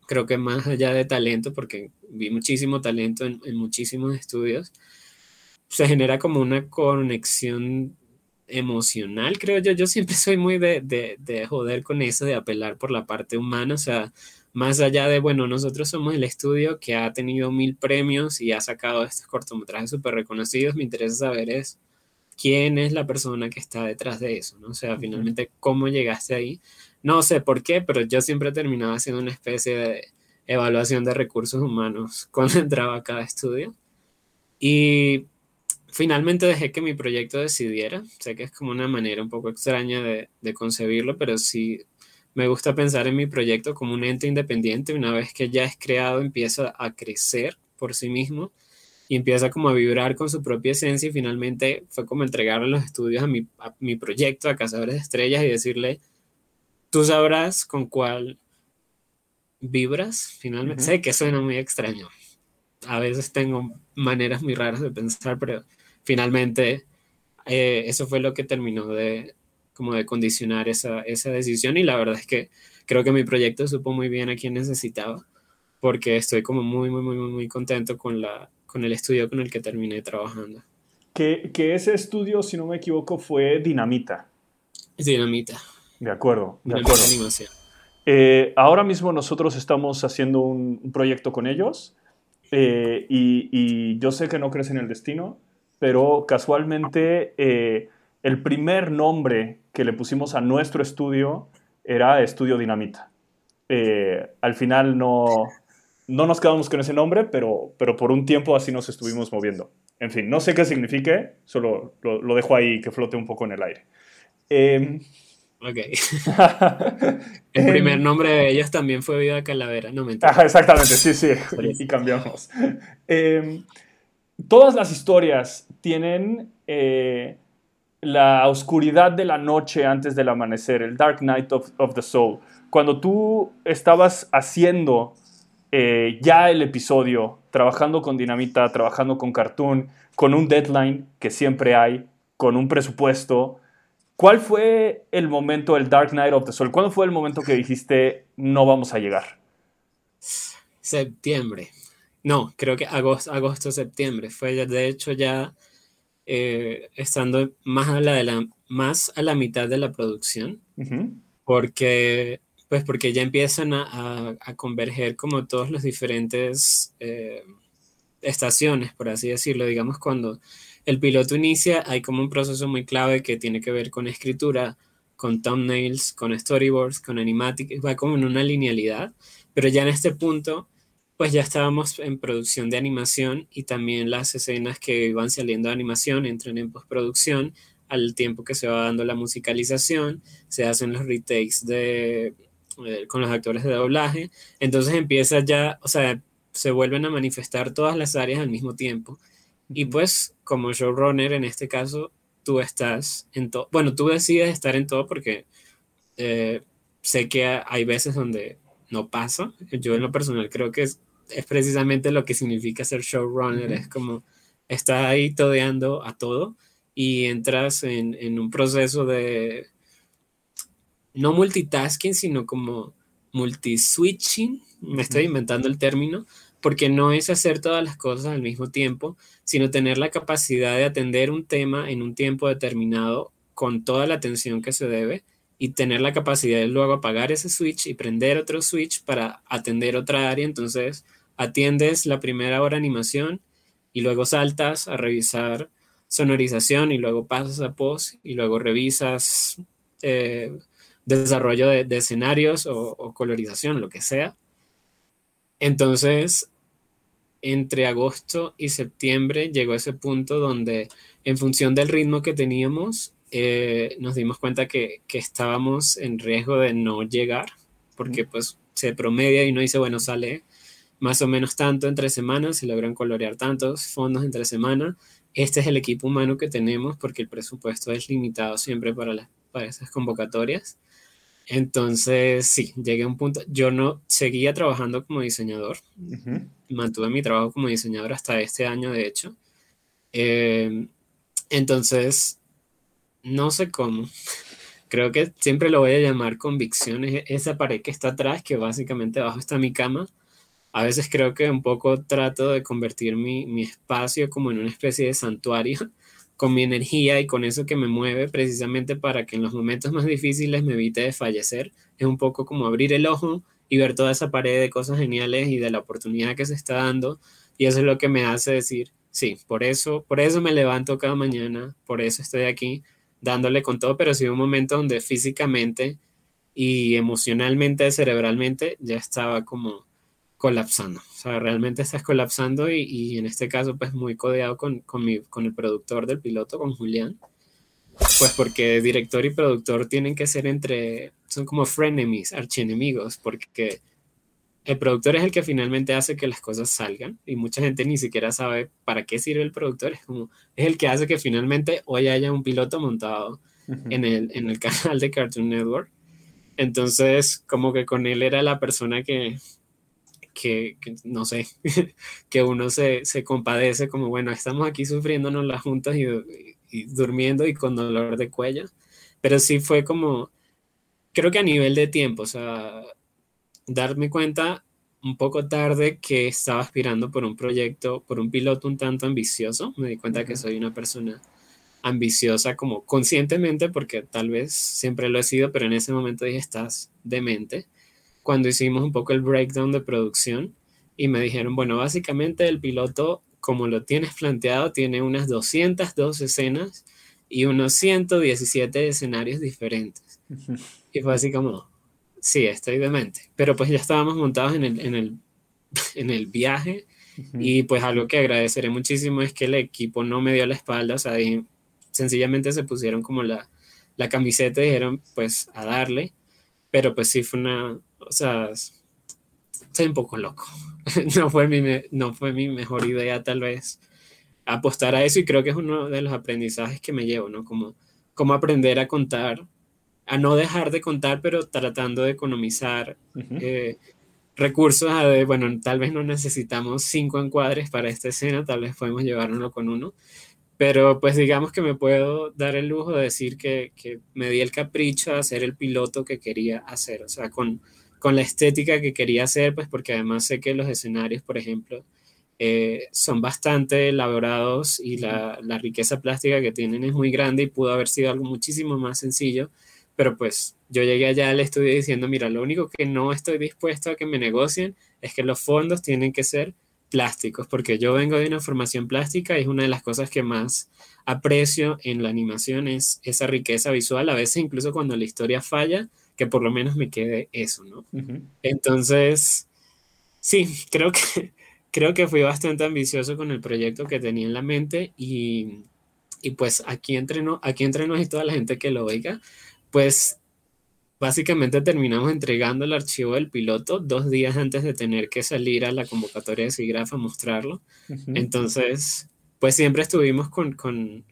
Speaker 1: creo que más allá de talento, porque vi muchísimo talento en, muchísimos estudios, se genera como una conexión emocional, creo yo. Yo siempre soy muy de, de, de joder con eso, de apelar por la parte humana, o sea, más allá de, bueno, nosotros somos el estudio que ha tenido mil premios y ha sacado estos cortometrajes súper reconocidos, me interesa saber es quién es la persona que está detrás de eso, ¿no? O sea, finalmente, ¿cómo llegaste ahí? No sé por qué, pero yo siempre terminaba haciendo una especie de evaluación de recursos humanos cuando entraba a cada estudio. Y finalmente dejé que mi proyecto decidiera. Sé que es como una manera un poco extraña de, de concebirlo, pero sí me gusta pensar en mi proyecto como un ente independiente. Una vez que ya es creado, empieza a crecer por sí mismo y empieza como a vibrar con su propia esencia y finalmente fue como entregarle los estudios a mi, a mi proyecto, a Cazadores de Estrellas y decirle, tú sabrás con cuál vibras finalmente. Sé que suena muy extraño. A veces tengo maneras muy raras de pensar, pero finalmente eh, eso fue lo que terminó de, como de condicionar esa, esa decisión y la verdad es que creo que mi proyecto supo muy bien a quién necesitaba porque estoy como muy, muy, muy, muy contento con, la, con el estudio con el que terminé trabajando.
Speaker 2: Que, que ese estudio, si no me equivoco, fue Dinamita.
Speaker 1: Dinamita.
Speaker 2: De acuerdo, de acuerdo. Animación. Eh, ahora mismo nosotros estamos haciendo un, proyecto con ellos eh, y, y, yo sé que no crees en el destino, pero casualmente eh, el primer nombre que le pusimos a nuestro estudio era Estudio Dinamita. Eh, al final no, no nos quedamos con ese nombre, pero, pero por un tiempo así nos estuvimos moviendo. En fin, no sé qué signifique, solo lo, dejo ahí que flote un poco en el aire.
Speaker 1: Em, ok. el primer em, nombre de ellos también fue Vida Calavera, no me
Speaker 2: exactamente, sí, sí, y, cambiamos. Em, todas las historias tienen eh, la oscuridad de la noche antes del amanecer, el Dark Night of, the Soul. Cuando tú estabas haciendo eh, ya el episodio, trabajando con Dinamita, trabajando con Cartoon, con un deadline que siempre hay, con un presupuesto, ¿cuál fue el momento, el Dark Night of the Soul? ¿Cuándo fue el momento que dijiste no vamos a llegar?
Speaker 1: Septiembre. No, creo que agosto, agosto septiembre. Fue de hecho ya eh, estando más a, la de la, más a la mitad de la producción, porque, pues porque ya empiezan a, a, converger como todos los diferentes eh, estaciones, por así decirlo. Digamos, cuando el piloto inicia, hay como un proceso muy clave que tiene que ver con escritura, con thumbnails, con storyboards, con animatic, va como en una linealidad, pero ya en este punto pues ya estábamos en producción de animación y también las escenas que iban saliendo de animación entran en postproducción al tiempo que se va dando la musicalización, se hacen los retakes de, eh, con los actores de doblaje, entonces empieza ya, o sea, se vuelven a manifestar todas las áreas al mismo tiempo. Y pues como showrunner en este caso, tú estás en todo, bueno, tú decides estar en todo porque eh, sé que hay veces donde no pasa. Yo en lo personal creo que es, es precisamente lo que significa ser showrunner, es como estás ahí todeando a todo y entras en, en, un proceso de no multitasking, sino como multiswitching, me estoy inventando el término, porque no es hacer todas las cosas al mismo tiempo, sino tener la capacidad de atender un tema en un tiempo determinado con toda la atención que se debe y tener la capacidad de luego apagar ese switch y prender otro switch para atender otra área. Entonces, atiendes la primera hora animación y luego saltas a revisar sonorización y luego pasas a post y luego revisas eh, desarrollo de, escenarios o, colorización, lo que sea. Entonces, entre agosto y septiembre llegó ese punto donde en función del ritmo que teníamos, eh, nos dimos cuenta que, que, estábamos en riesgo de no llegar, porque pues se promedia y no dice, bueno, sale más o menos tanto entre semanas, se logran colorear tantos fondos entre semana. Este es el equipo humano que tenemos porque el presupuesto es limitado siempre para, las, para esas convocatorias. Entonces, sí, llegué a un punto, yo no seguía trabajando como diseñador, mantuve mi trabajo como diseñador hasta este año, de hecho. Eh, entonces, no sé cómo, creo que siempre lo voy a llamar convicciones, esa pared que está atrás, que básicamente abajo está mi cama, a veces creo que un poco trato de convertir mi, mi, espacio como en una especie de santuario con mi energía y con eso que me mueve precisamente para que en los momentos más difíciles me evite de fallecer. Es un poco como abrir el ojo y ver toda esa pared de cosas geniales y de la oportunidad que se está dando y eso es lo que me hace decir, sí, por eso, por eso me levanto cada mañana, por eso estoy aquí dándole con todo, pero sí un momento donde físicamente y emocionalmente, cerebralmente ya estaba como colapsando. O sea, realmente estás colapsando y, y en este caso, pues muy codeado con, con, mi, con el productor del piloto, con Julián. Pues porque director y productor tienen que ser entre, son como frenemies, archienemigos, porque el productor es el que finalmente hace que las cosas salgan y mucha gente ni siquiera sabe para qué sirve el productor, es como, es el que hace que finalmente hoy haya un piloto montado en, el, en el canal de Cartoon Network. Entonces, como que con él era la persona que, que, no sé, que uno se, se, compadece como, bueno, estamos aquí sufriéndonos las juntas y, y, durmiendo y con dolor de cuello, pero sí fue como, creo que a nivel de tiempo, o sea, darme cuenta un poco tarde que estaba aspirando por un proyecto, por un piloto un tanto ambicioso, me di cuenta que soy una persona ambiciosa como conscientemente porque tal vez siempre lo he sido, pero en ese momento dije, estás demente cuando hicimos un poco el breakdown de producción y me dijeron, bueno, básicamente el piloto, como lo tienes planteado, tiene unas 202 escenas y unos 117 escenarios diferentes. Y fue así como, sí, estoy demente. Pero pues ya estábamos montados en el, en el, en el viaje y pues algo que agradeceré muchísimo es que el equipo no me dio la espalda, o sea, sencillamente se pusieron como la, la camiseta y dijeron pues a darle, pero pues sí fue una, o sea, estoy un poco loco. no, fue mi, no fue mi mejor idea tal vez apostar a eso y creo que es uno de los aprendizajes que me llevo, ¿no? Como, como aprender a contar, a no dejar de contar, pero tratando de economizar eh, recursos, a de, bueno, tal vez no necesitamos cinco encuadres para esta escena, tal vez podemos llevárnoslo con uno, pero pues digamos que me puedo dar el lujo de decir que, que me di el capricho de hacer el piloto que quería hacer, o sea, con con la estética que quería hacer, pues porque además sé que los escenarios, por ejemplo, eh, son bastante elaborados y la, la, riqueza plástica que tienen es muy grande y pudo haber sido algo muchísimo más sencillo, pero pues yo llegué allá al estudio diciendo, mira, lo único que no estoy dispuesto a que me negocien es que los fondos tienen que ser plásticos, porque yo vengo de una formación plástica y es una de las cosas que más aprecio en la animación es esa riqueza visual, a veces incluso cuando la historia falla, que por lo menos me quede eso, ¿no? Entonces, sí, creo que, creo que fui bastante ambicioso con el proyecto que tenía en la mente y, y pues aquí entre, aquí entre nos y toda la gente que lo oiga, pues básicamente terminamos entregando el archivo del piloto dos días antes de tener que salir a la convocatoria de SIGRAF a mostrarlo. Entonces, pues siempre estuvimos con, con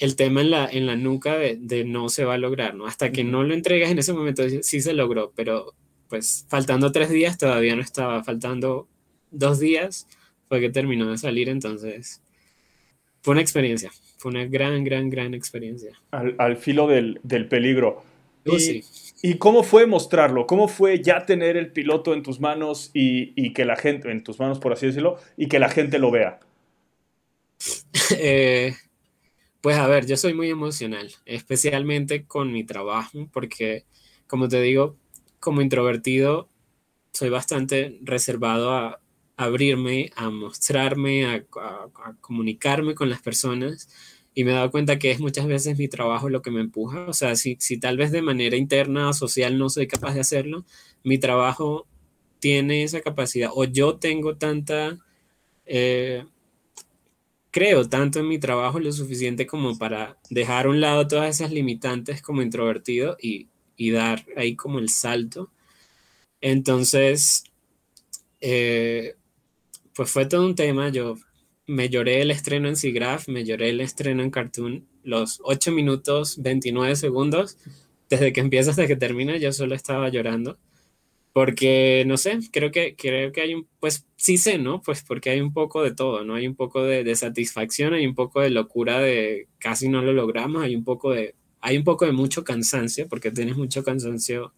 Speaker 1: el tema en la, en la nuca de, no se va a lograr, ¿no? Hasta que no lo entregas en ese momento sí se logró, pero pues faltando tres días todavía no estaba, faltando dos días fue que terminó de salir, entonces fue una experiencia, fue una gran, gran, gran experiencia.
Speaker 2: Al, filo del, peligro.
Speaker 1: Oh, sí.
Speaker 2: ¿Y cómo fue mostrarlo? ¿Cómo fue ya tener el piloto en tus manos y, y, que la gente, en tus manos por así decirlo, y que la gente lo vea?
Speaker 1: Eh, pues a ver, yo soy muy emocional, especialmente con mi trabajo, porque como te digo, como introvertido, soy bastante reservado a abrirme, a mostrarme, a, comunicarme con las personas y me he dado cuenta que es muchas veces mi trabajo lo que me empuja. O sea, si, si tal vez de manera interna o social no soy capaz de hacerlo, mi trabajo tiene esa capacidad o yo tengo tanta, eh, creo tanto en mi trabajo lo suficiente como para dejar a un lado todas esas limitantes como introvertido y, y dar ahí como el salto. Entonces, eh, pues fue todo un tema. Yo me lloré el estreno en SIGGRAPH, me lloré el estreno en Cartoon, los 8 minutos 29 segundos, desde que empieza hasta que termina, yo solo estaba llorando. Porque, no sé, creo que, creo que hay un, pues sí sé, ¿no? Pues porque hay un poco de todo, ¿no? Hay un poco de, satisfacción, hay un poco de locura de casi no lo logramos, hay un poco de, hay un poco de mucho cansancio, porque tienes mucho cansancio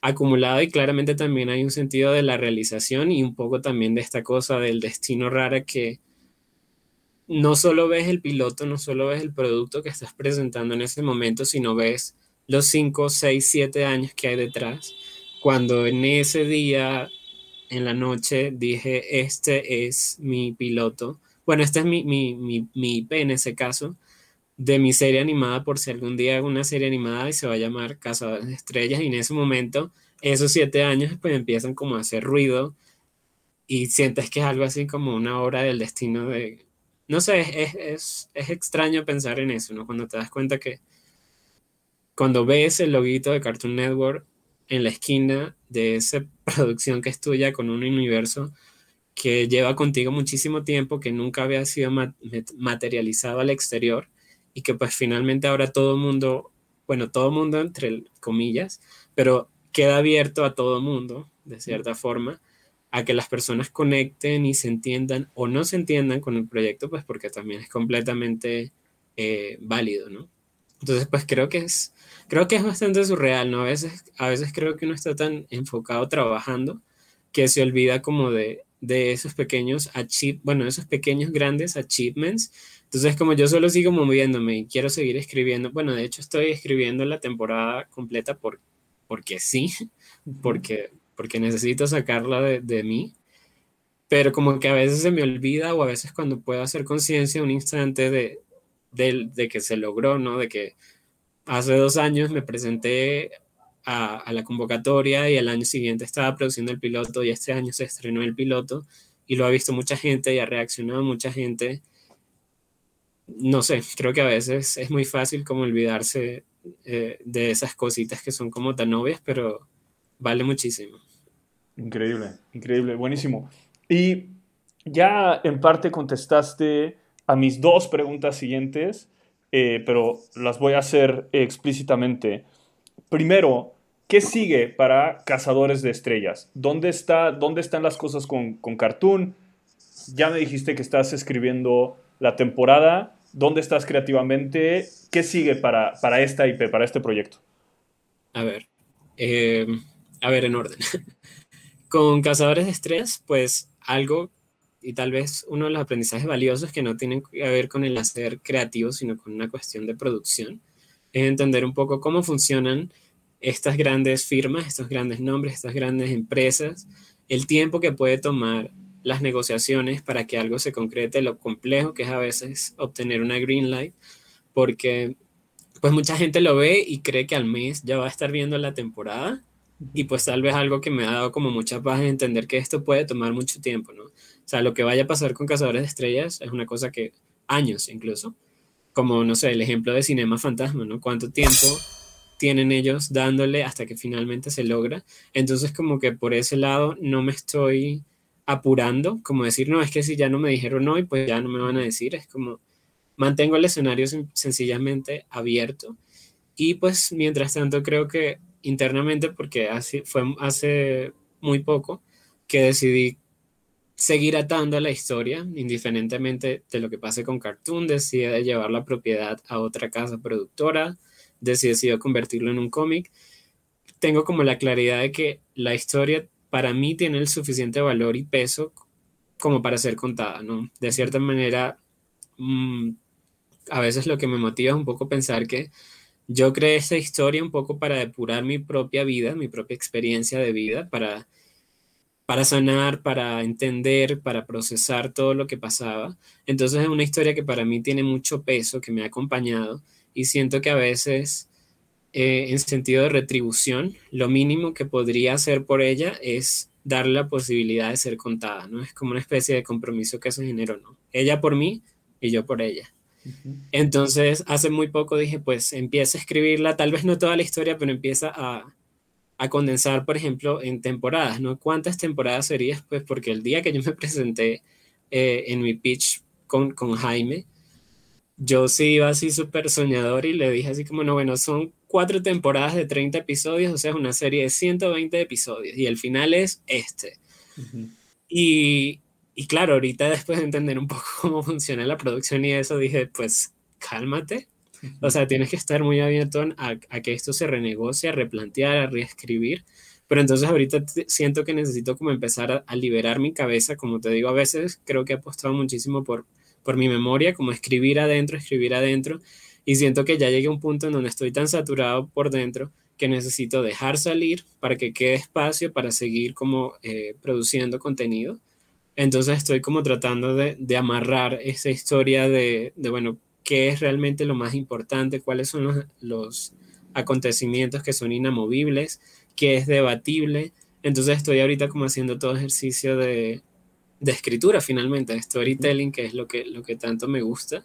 Speaker 1: acumulado y claramente también hay un sentido de la realización y un poco también de esta cosa del destino rara que, no solo ves el piloto, no solo ves el producto que estás presentando en ese momento, sino ves los 5, 6, 7 años que hay detrás. Cuando en ese día, en la noche, dije, este es mi piloto, bueno, este es mi, mi, mi, mi IP en ese caso, de mi serie animada, por si algún día hago una serie animada y se va a llamar Cazadores de Estrellas, y en ese momento, esos siete años, pues empiezan como a hacer ruido y sientes que es algo así como una obra del destino de, no sé, es, es, es, extraño pensar en eso, ¿no? Cuando te das cuenta que cuando ves el loguito de Cartoon Network en la esquina de esa producción que es tuya con un universo que lleva contigo muchísimo tiempo, que nunca había sido materializado al exterior y que pues finalmente ahora todo el mundo, bueno, todo el mundo entre comillas, pero queda abierto a todo el mundo, de cierta forma, a que las personas conecten y se entiendan o no se entiendan con el proyecto, pues porque también es completamente eh, válido, ¿no? Entonces, pues creo que es, creo que es bastante surreal, ¿no? A veces, a veces creo que uno está tan enfocado trabajando que se olvida como de, de esos pequeños achievements, bueno, esos pequeños grandes achievements. Entonces, como yo solo sigo moviéndome y quiero seguir escribiendo, bueno, de hecho estoy escribiendo la temporada completa por, porque sí, porque porque necesito sacarla de, de, mí, pero como que a veces se me olvida o a veces cuando puedo hacer conciencia un instante de, de, de, que se logró, ¿no? De que hace dos años me presenté a, la convocatoria y el año siguiente estaba produciendo el piloto y este año se estrenó el piloto y lo ha visto mucha gente y ha reaccionado mucha gente. No sé, creo que a veces es muy fácil como olvidarse eh, de esas cositas que son como tan obvias, pero vale muchísimo.
Speaker 2: Increíble, increíble, buenísimo. Y ya en parte contestaste a mis dos preguntas siguientes, eh, pero las voy a hacer explícitamente. Primero, ¿qué sigue para Cazadores de Estrellas? ¿Dónde, está, dónde están las cosas con, con Cartoon? Ya me dijiste que estás escribiendo la temporada. ¿Dónde estás creativamente? ¿Qué sigue para, para esta IP, para este proyecto?
Speaker 1: A ver, eh, a ver, en orden. Con Cazadores de Estrés, pues algo y tal vez uno de los aprendizajes valiosos que no tienen que ver con el hacer creativo, sino con una cuestión de producción, es entender un poco cómo funcionan estas grandes firmas, estos grandes nombres, estas grandes empresas, el tiempo que puede tomar las negociaciones para que algo se concrete, lo complejo que es a veces obtener una green light, porque pues mucha gente lo ve y cree que al mes ya va a estar viendo la temporada y pues tal vez algo que me ha dado como mucha paz es entender que esto puede tomar mucho tiempo, ¿no? O sea, lo que vaya a pasar con Cazadores de Estrellas es una cosa que años incluso, como, no sé, el ejemplo de Cinema Fantasma, ¿no? ¿Cuánto tiempo tienen ellos dándole hasta que finalmente se logra? Entonces como que por ese lado no me estoy apurando, como decir, no, es que si ya no me dijeron hoy, pues ya no me van a decir, es como mantengo el escenario sencillamente abierto y pues mientras tanto creo que internamente porque así fue hace muy poco que decidí seguir atando la historia, indiferentemente de lo que pase con Cartoon, decidí llevar la propiedad a otra casa productora, decidido convertirlo en un cómic, tengo como la claridad de que la historia para mí tiene el suficiente valor y peso como para ser contada, ¿no? De cierta manera, mm, a veces lo que me motiva es un poco pensar que yo creé esta historia un poco para depurar mi propia vida, mi propia experiencia de vida, para, para sanar, para entender, para procesar todo lo que pasaba. Entonces es una historia que para mí tiene mucho peso, que me ha acompañado y siento que a veces eh, en sentido de retribución, lo mínimo que podría hacer por ella es darle la posibilidad de ser contada, ¿no? Es como una especie de compromiso que se generó, ¿no? Ella por mí y yo por ella. Entonces, hace muy poco dije, pues empieza a escribirla, tal vez no toda la historia, pero empieza a, a condensar, por ejemplo, en temporadas, ¿no? ¿Cuántas temporadas serías? Pues porque el día que yo me presenté eh, en mi pitch con, con Jaime, yo sí iba así súper soñador y le dije así como, no, bueno, son cuatro temporadas de 30 episodios, o sea, es una serie de 120 episodios y el final es este. y, y, claro, ahorita después de entender un poco cómo funciona la producción y eso, dije, pues cálmate. O sea, tienes que estar muy abierto a, a, que esto se renegocie, a replantear, a reescribir. Pero entonces ahorita siento que necesito como empezar a, liberar mi cabeza, como te digo, a veces creo que he apostado muchísimo por por mi memoria, como escribir adentro, escribir adentro, y siento que ya llegué a un punto en donde estoy tan saturado por dentro que necesito dejar salir para que quede espacio para seguir como eh, produciendo contenido. Entonces estoy como tratando de, de amarrar esa historia de, de, bueno, qué es realmente lo más importante, cuáles son los, acontecimientos que son inamovibles, qué es debatible. Entonces estoy ahorita como haciendo todo ejercicio de, de escritura finalmente, de storytelling, que es lo que, lo que tanto me gusta.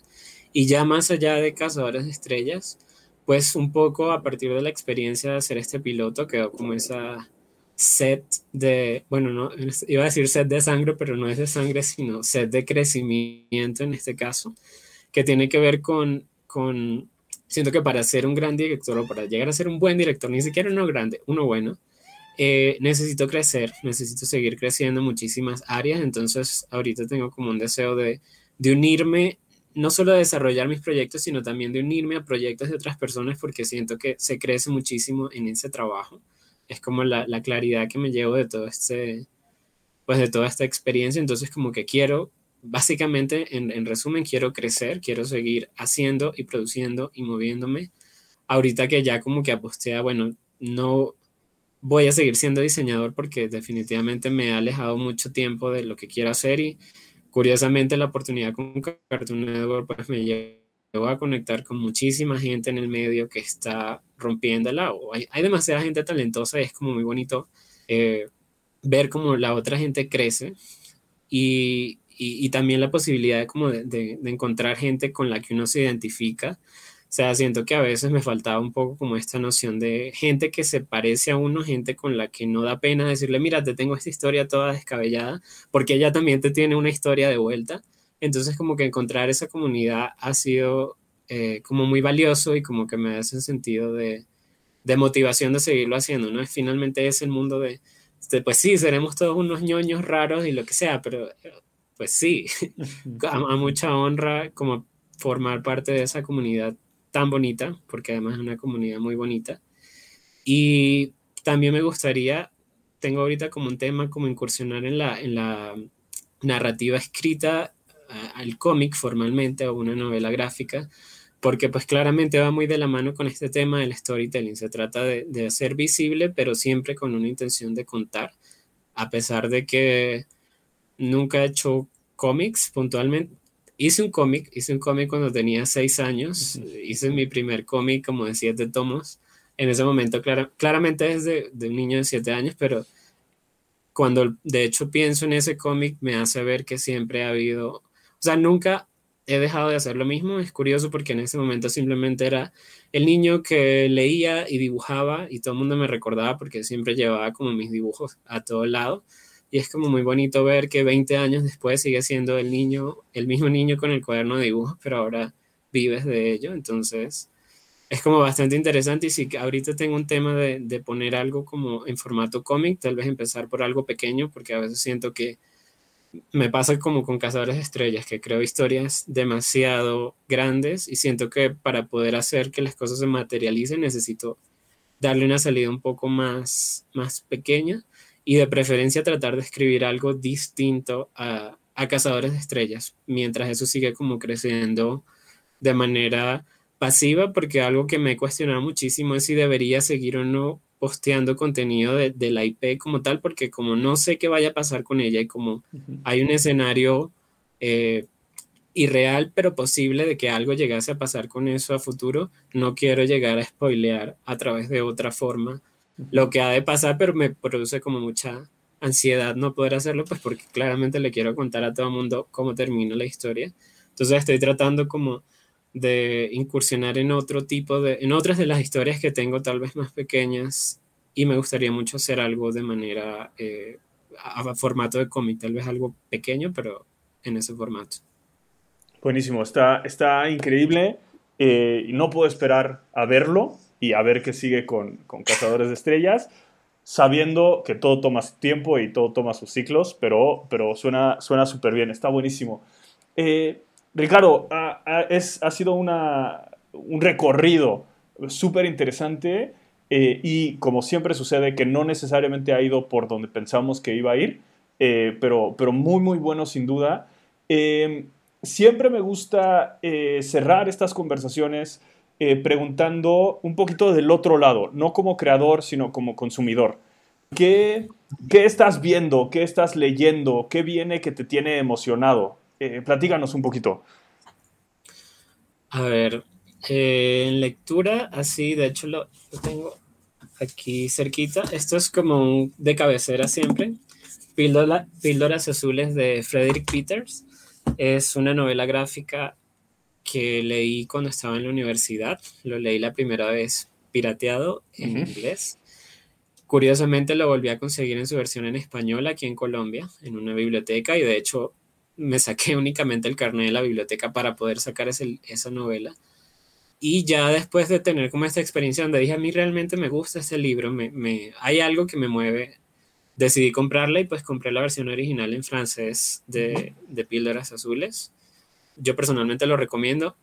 Speaker 1: Y ya más allá de Cazadores de Estrellas, pues un poco a partir de la experiencia de hacer este piloto, quedó como esa set de, bueno, no, iba a decir set de sangre, pero no es de sangre, sino set de crecimiento en este caso, que tiene que ver con, con siento que para ser un gran director o para llegar a ser un buen director, ni siquiera uno grande, uno bueno, eh, necesito crecer, necesito seguir creciendo en muchísimas áreas, entonces ahorita tengo como un deseo de, de unirme, no solo a desarrollar mis proyectos, sino también de unirme a proyectos de otras personas porque siento que se crece muchísimo en ese trabajo. Es como la, la claridad que me llevo de todo este, pues de toda esta experiencia, entonces como que quiero, básicamente, en, en resumen, quiero crecer, quiero seguir haciendo y produciendo y moviéndome. Ahorita que ya como que aposté a, bueno, no, voy a seguir siendo diseñador porque definitivamente me ha alejado mucho tiempo de lo que quiero hacer y curiosamente la oportunidad con Cartoon Network pues me llevó a conectar con muchísima gente en el medio que está rompiéndola. Hay, hay demasiada gente talentosa y es como muy bonito eh, ver cómo la otra gente crece y, y, y también la posibilidad de, como de, de, de encontrar gente con la que uno se identifica o sea, siento que a veces me faltaba un poco como esta noción de gente que se parece a uno, gente con la que no da pena decirle, mira, te tengo esta historia toda descabellada, porque ella también te tiene una historia de vuelta. Entonces, como que encontrar esa comunidad ha sido eh, como muy valioso y como que me da ese sentido de, de motivación de seguirlo haciendo, ¿no? Finalmente es el mundo de, de, pues sí, seremos todos unos ñoños raros y lo que sea, pero pues sí, a, a mucha honra como formar parte de esa comunidad tan bonita, porque además es una comunidad muy bonita. Y también me gustaría, tengo ahorita como un tema como incursionar en la, en la narrativa escrita al cómic formalmente o una novela gráfica, porque pues claramente va muy de la mano con este tema del storytelling. Se trata de, de hacer visible, pero siempre con una intención de contar, a pesar de que nunca he hecho cómics puntualmente, hice un cómic, hice un cómic cuando tenía seis años, hice mi primer cómic como de siete tomos. En ese momento, claramente es de, de, un niño de siete años, pero cuando de hecho pienso en ese cómic me hace ver que siempre ha habido, o sea, nunca he dejado de hacer lo mismo. Es curioso porque en ese momento simplemente era el niño que leía y dibujaba y todo el mundo me recordaba porque siempre llevaba como mis dibujos a todo lado y es como muy bonito ver que 20 años después sigue siendo el niño, el mismo niño con el cuaderno de dibujos, pero ahora vives de ello, entonces es como bastante interesante. Y si ahorita tengo un tema de, de poner algo como en formato cómic, tal vez empezar por algo pequeño, porque a veces siento que me pasa como con Cazadores de Estrellas, que creo historias demasiado grandes y siento que para poder hacer que las cosas se materialicen necesito darle una salida un poco más, más pequeña y de preferencia tratar de escribir algo distinto a, a Cazadores de Estrellas, mientras eso sigue como creciendo de manera pasiva, porque algo que me he cuestionado muchísimo es si debería seguir o no posteando contenido de, la IP como tal, porque como no sé qué vaya a pasar con ella y como hay un escenario eh, irreal pero posible de que algo llegase a pasar con eso a futuro, no quiero llegar a spoilear a través de otra forma lo que ha de pasar, pero me produce como mucha ansiedad no poder hacerlo, pues porque claramente le quiero contar a todo el mundo cómo termina la historia. Entonces estoy tratando como de incursionar en otro tipo de, en otras de las historias que tengo tal vez más pequeñas y me gustaría mucho hacer algo de manera eh, a, formato de cómic, tal vez algo pequeño, pero en ese formato.
Speaker 2: Buenísimo, está, está increíble eh, no puedo esperar a verlo y a ver qué sigue con, con Cazadores de Estrellas, sabiendo que todo toma su tiempo y todo toma sus ciclos, pero, pero suena súper bien, está buenísimo. Eh, Ricardo, ha, es, ha sido una, un recorrido súper interesante eh, y como siempre sucede que no necesariamente ha ido por donde pensamos que iba a ir, eh, pero, pero muy, muy bueno sin duda. Em, siempre me gusta eh, cerrar estas conversaciones preguntando un poquito del otro lado, no como creador, sino como consumidor. ¿Qué, ¿Qué estás viendo? ¿Qué estás leyendo? ¿Qué viene que te tiene emocionado? Eh, platíganos un poquito.
Speaker 1: A ver, eh, en lectura, así, de hecho lo, tengo aquí cerquita. Esto es como de cabecera siempre. Píldoras Azules de Frederick Peters. Es una novela gráfica que leí cuando estaba en la universidad. Lo leí la primera vez pirateado en inglés. Curiosamente lo volví a conseguir en su versión en español aquí en Colombia, en una biblioteca, y de hecho me saqué únicamente el carnet de la biblioteca para poder sacar esa novela. Y ya después de tener como esta experiencia donde dije, a mí realmente me gusta este libro, me, hay algo que me mueve, decidí comprarla y pues compré la versión original en francés de, de Píldoras Azules. Yo personalmente lo recomiendo.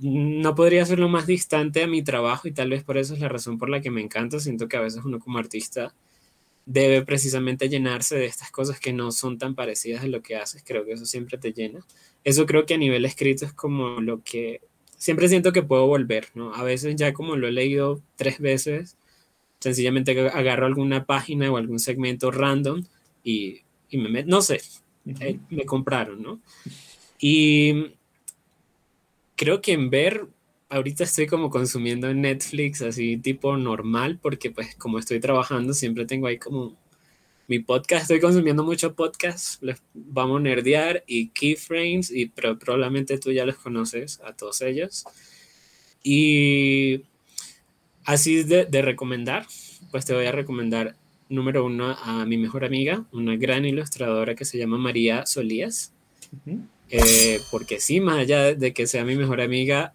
Speaker 1: No podría ser lo más distante a mi trabajo y tal vez por eso es la razón por la que me encanta. Siento que a veces uno como artista debe precisamente llenarse de estas cosas que no son tan parecidas a lo que haces. Creo que eso siempre te llena. Eso creo que a nivel escrito es como lo que siempre siento que puedo volver, ¿no? A veces ya como lo he leído tres veces, sencillamente agarro alguna página o algún segmento random y, y me meto, no sé, eh, me compraron, ¿no? Y creo que en ver ahorita estoy como consumiendo Netflix así tipo normal, porque pues como estoy trabajando siempre tengo ahí como mi podcast, estoy consumiendo mucho podcast, vamos a nerdear y keyframes, y pero probablemente tú ya los conoces a todos ellos. Y así de, de recomendar, pues te voy a recomendar número uno a mi mejor amiga, una gran ilustradora que se llama María Solías. Eh, porque sí, más allá de que sea mi mejor amiga,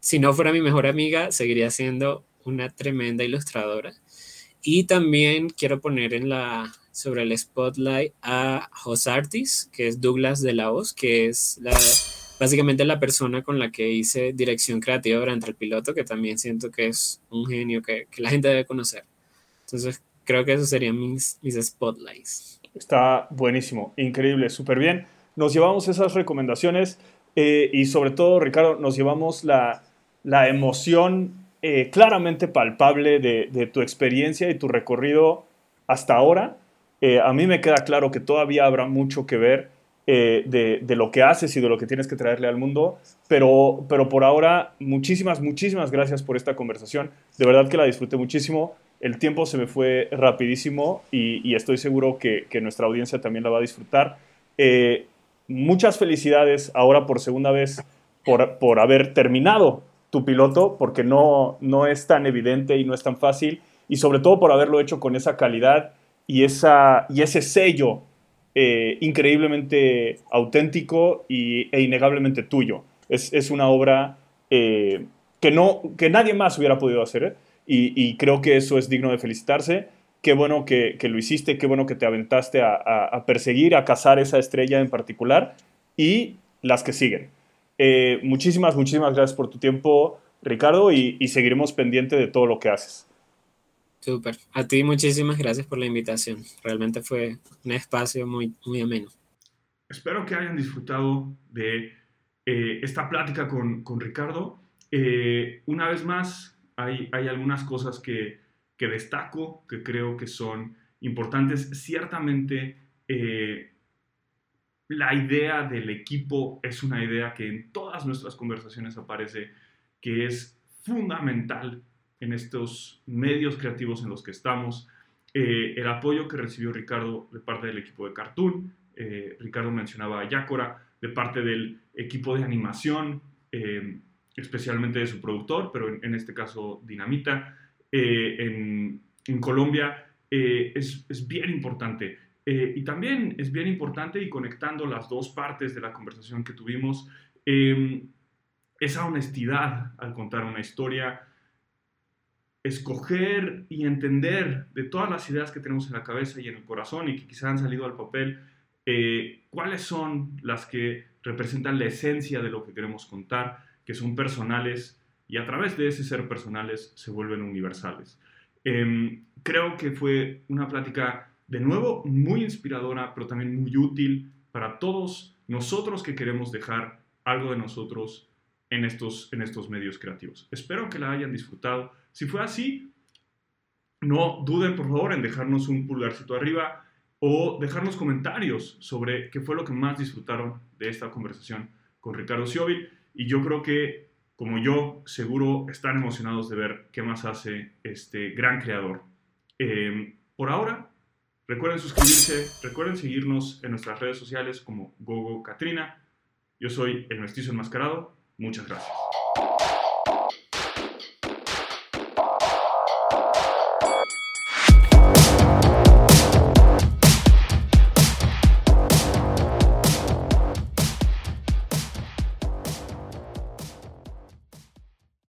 Speaker 1: si no fuera mi mejor amiga, seguiría siendo una tremenda ilustradora. Y también quiero poner en la, sobre el spotlight a Artis, que es Douglas de la Hoz, que es la, básicamente la persona con la que hice dirección creativa durante el piloto, que también siento que es un genio que, que la gente debe conocer. Entonces, creo que esos serían mis, mis spotlights.
Speaker 2: Está buenísimo, increíble, súper bien. Nos llevamos esas recomendaciones eh, y sobre todo, Ricardo, nos llevamos la, la emoción eh, claramente palpable de, tu experiencia y tu recorrido hasta ahora. Eh, a mí me queda claro que todavía habrá mucho que ver eh, de, lo que haces y de lo que tienes que traerle al mundo, pero, pero por ahora, muchísimas, muchísimas gracias por esta conversación. De verdad que la disfruté muchísimo. El tiempo se me fue rapidísimo y, estoy seguro que, nuestra audiencia también la va a disfrutar. Muchas felicidades ahora por segunda vez por, por haber terminado tu piloto porque no, no es tan evidente y no es tan fácil y sobre todo por haberlo hecho con esa calidad y, esa, y ese sello eh, increíblemente auténtico y, e innegablemente tuyo. Es, una obra eh, que, no, que nadie más hubiera podido hacer ¿eh? y, creo que eso es digno de felicitarse.
Speaker 5: Qué bueno que, lo hiciste, qué bueno que te aventaste a, perseguir, a cazar esa estrella en particular y las que siguen. Eh, muchísimas, muchísimas gracias por tu tiempo, Ricardo, y, y seguiremos pendiente de todo lo que haces.
Speaker 1: Súper. A ti muchísimas gracias por la invitación. Realmente fue un espacio muy, muy ameno.
Speaker 2: Espero que hayan disfrutado de eh, esta plática con, con Ricardo. Eh, una vez más, hay, hay algunas cosas que, que, destaco, que creo que son importantes. Ciertamente, eh, la idea del equipo es una idea que en todas nuestras conversaciones aparece, que es fundamental en estos medios creativos en los que estamos. el apoyo que recibió Ricardo de parte del equipo de Cartoon, eh, Ricardo mencionaba a Yácora, de parte del equipo de animación, eh, especialmente de su productor, pero en, este caso Dinamita, eh, en, Colombia, es, es, bien importante. y también es bien importante, y conectando las dos partes de la conversación que tuvimos, esa honestidad al contar una historia, escoger y entender de todas las ideas que tenemos en la cabeza y en el corazón y que quizás han salido al papel, eh, cuáles son las que representan la esencia de lo que queremos contar, que son personales y a través de ese ser personales se vuelven universales. Em, creo que fue una plática de nuevo muy inspiradora, pero también muy útil para todos nosotros que queremos dejar algo de nosotros en estos, en estos medios creativos. Espero que la hayan disfrutado. Si fue así, no duden por favor en dejarnos un pulgarcito arriba o dejarnos comentarios sobre qué fue lo que más disfrutaron de esta conversación con Ricardo Siobil. Y yo creo que, como yo, seguro están emocionados de ver qué más hace este gran creador. Em, por ahora, recuerden suscribirse, recuerden seguirnos en nuestras redes sociales como Gogo Katrina. Yo soy el mestizo enmascarado. Muchas gracias.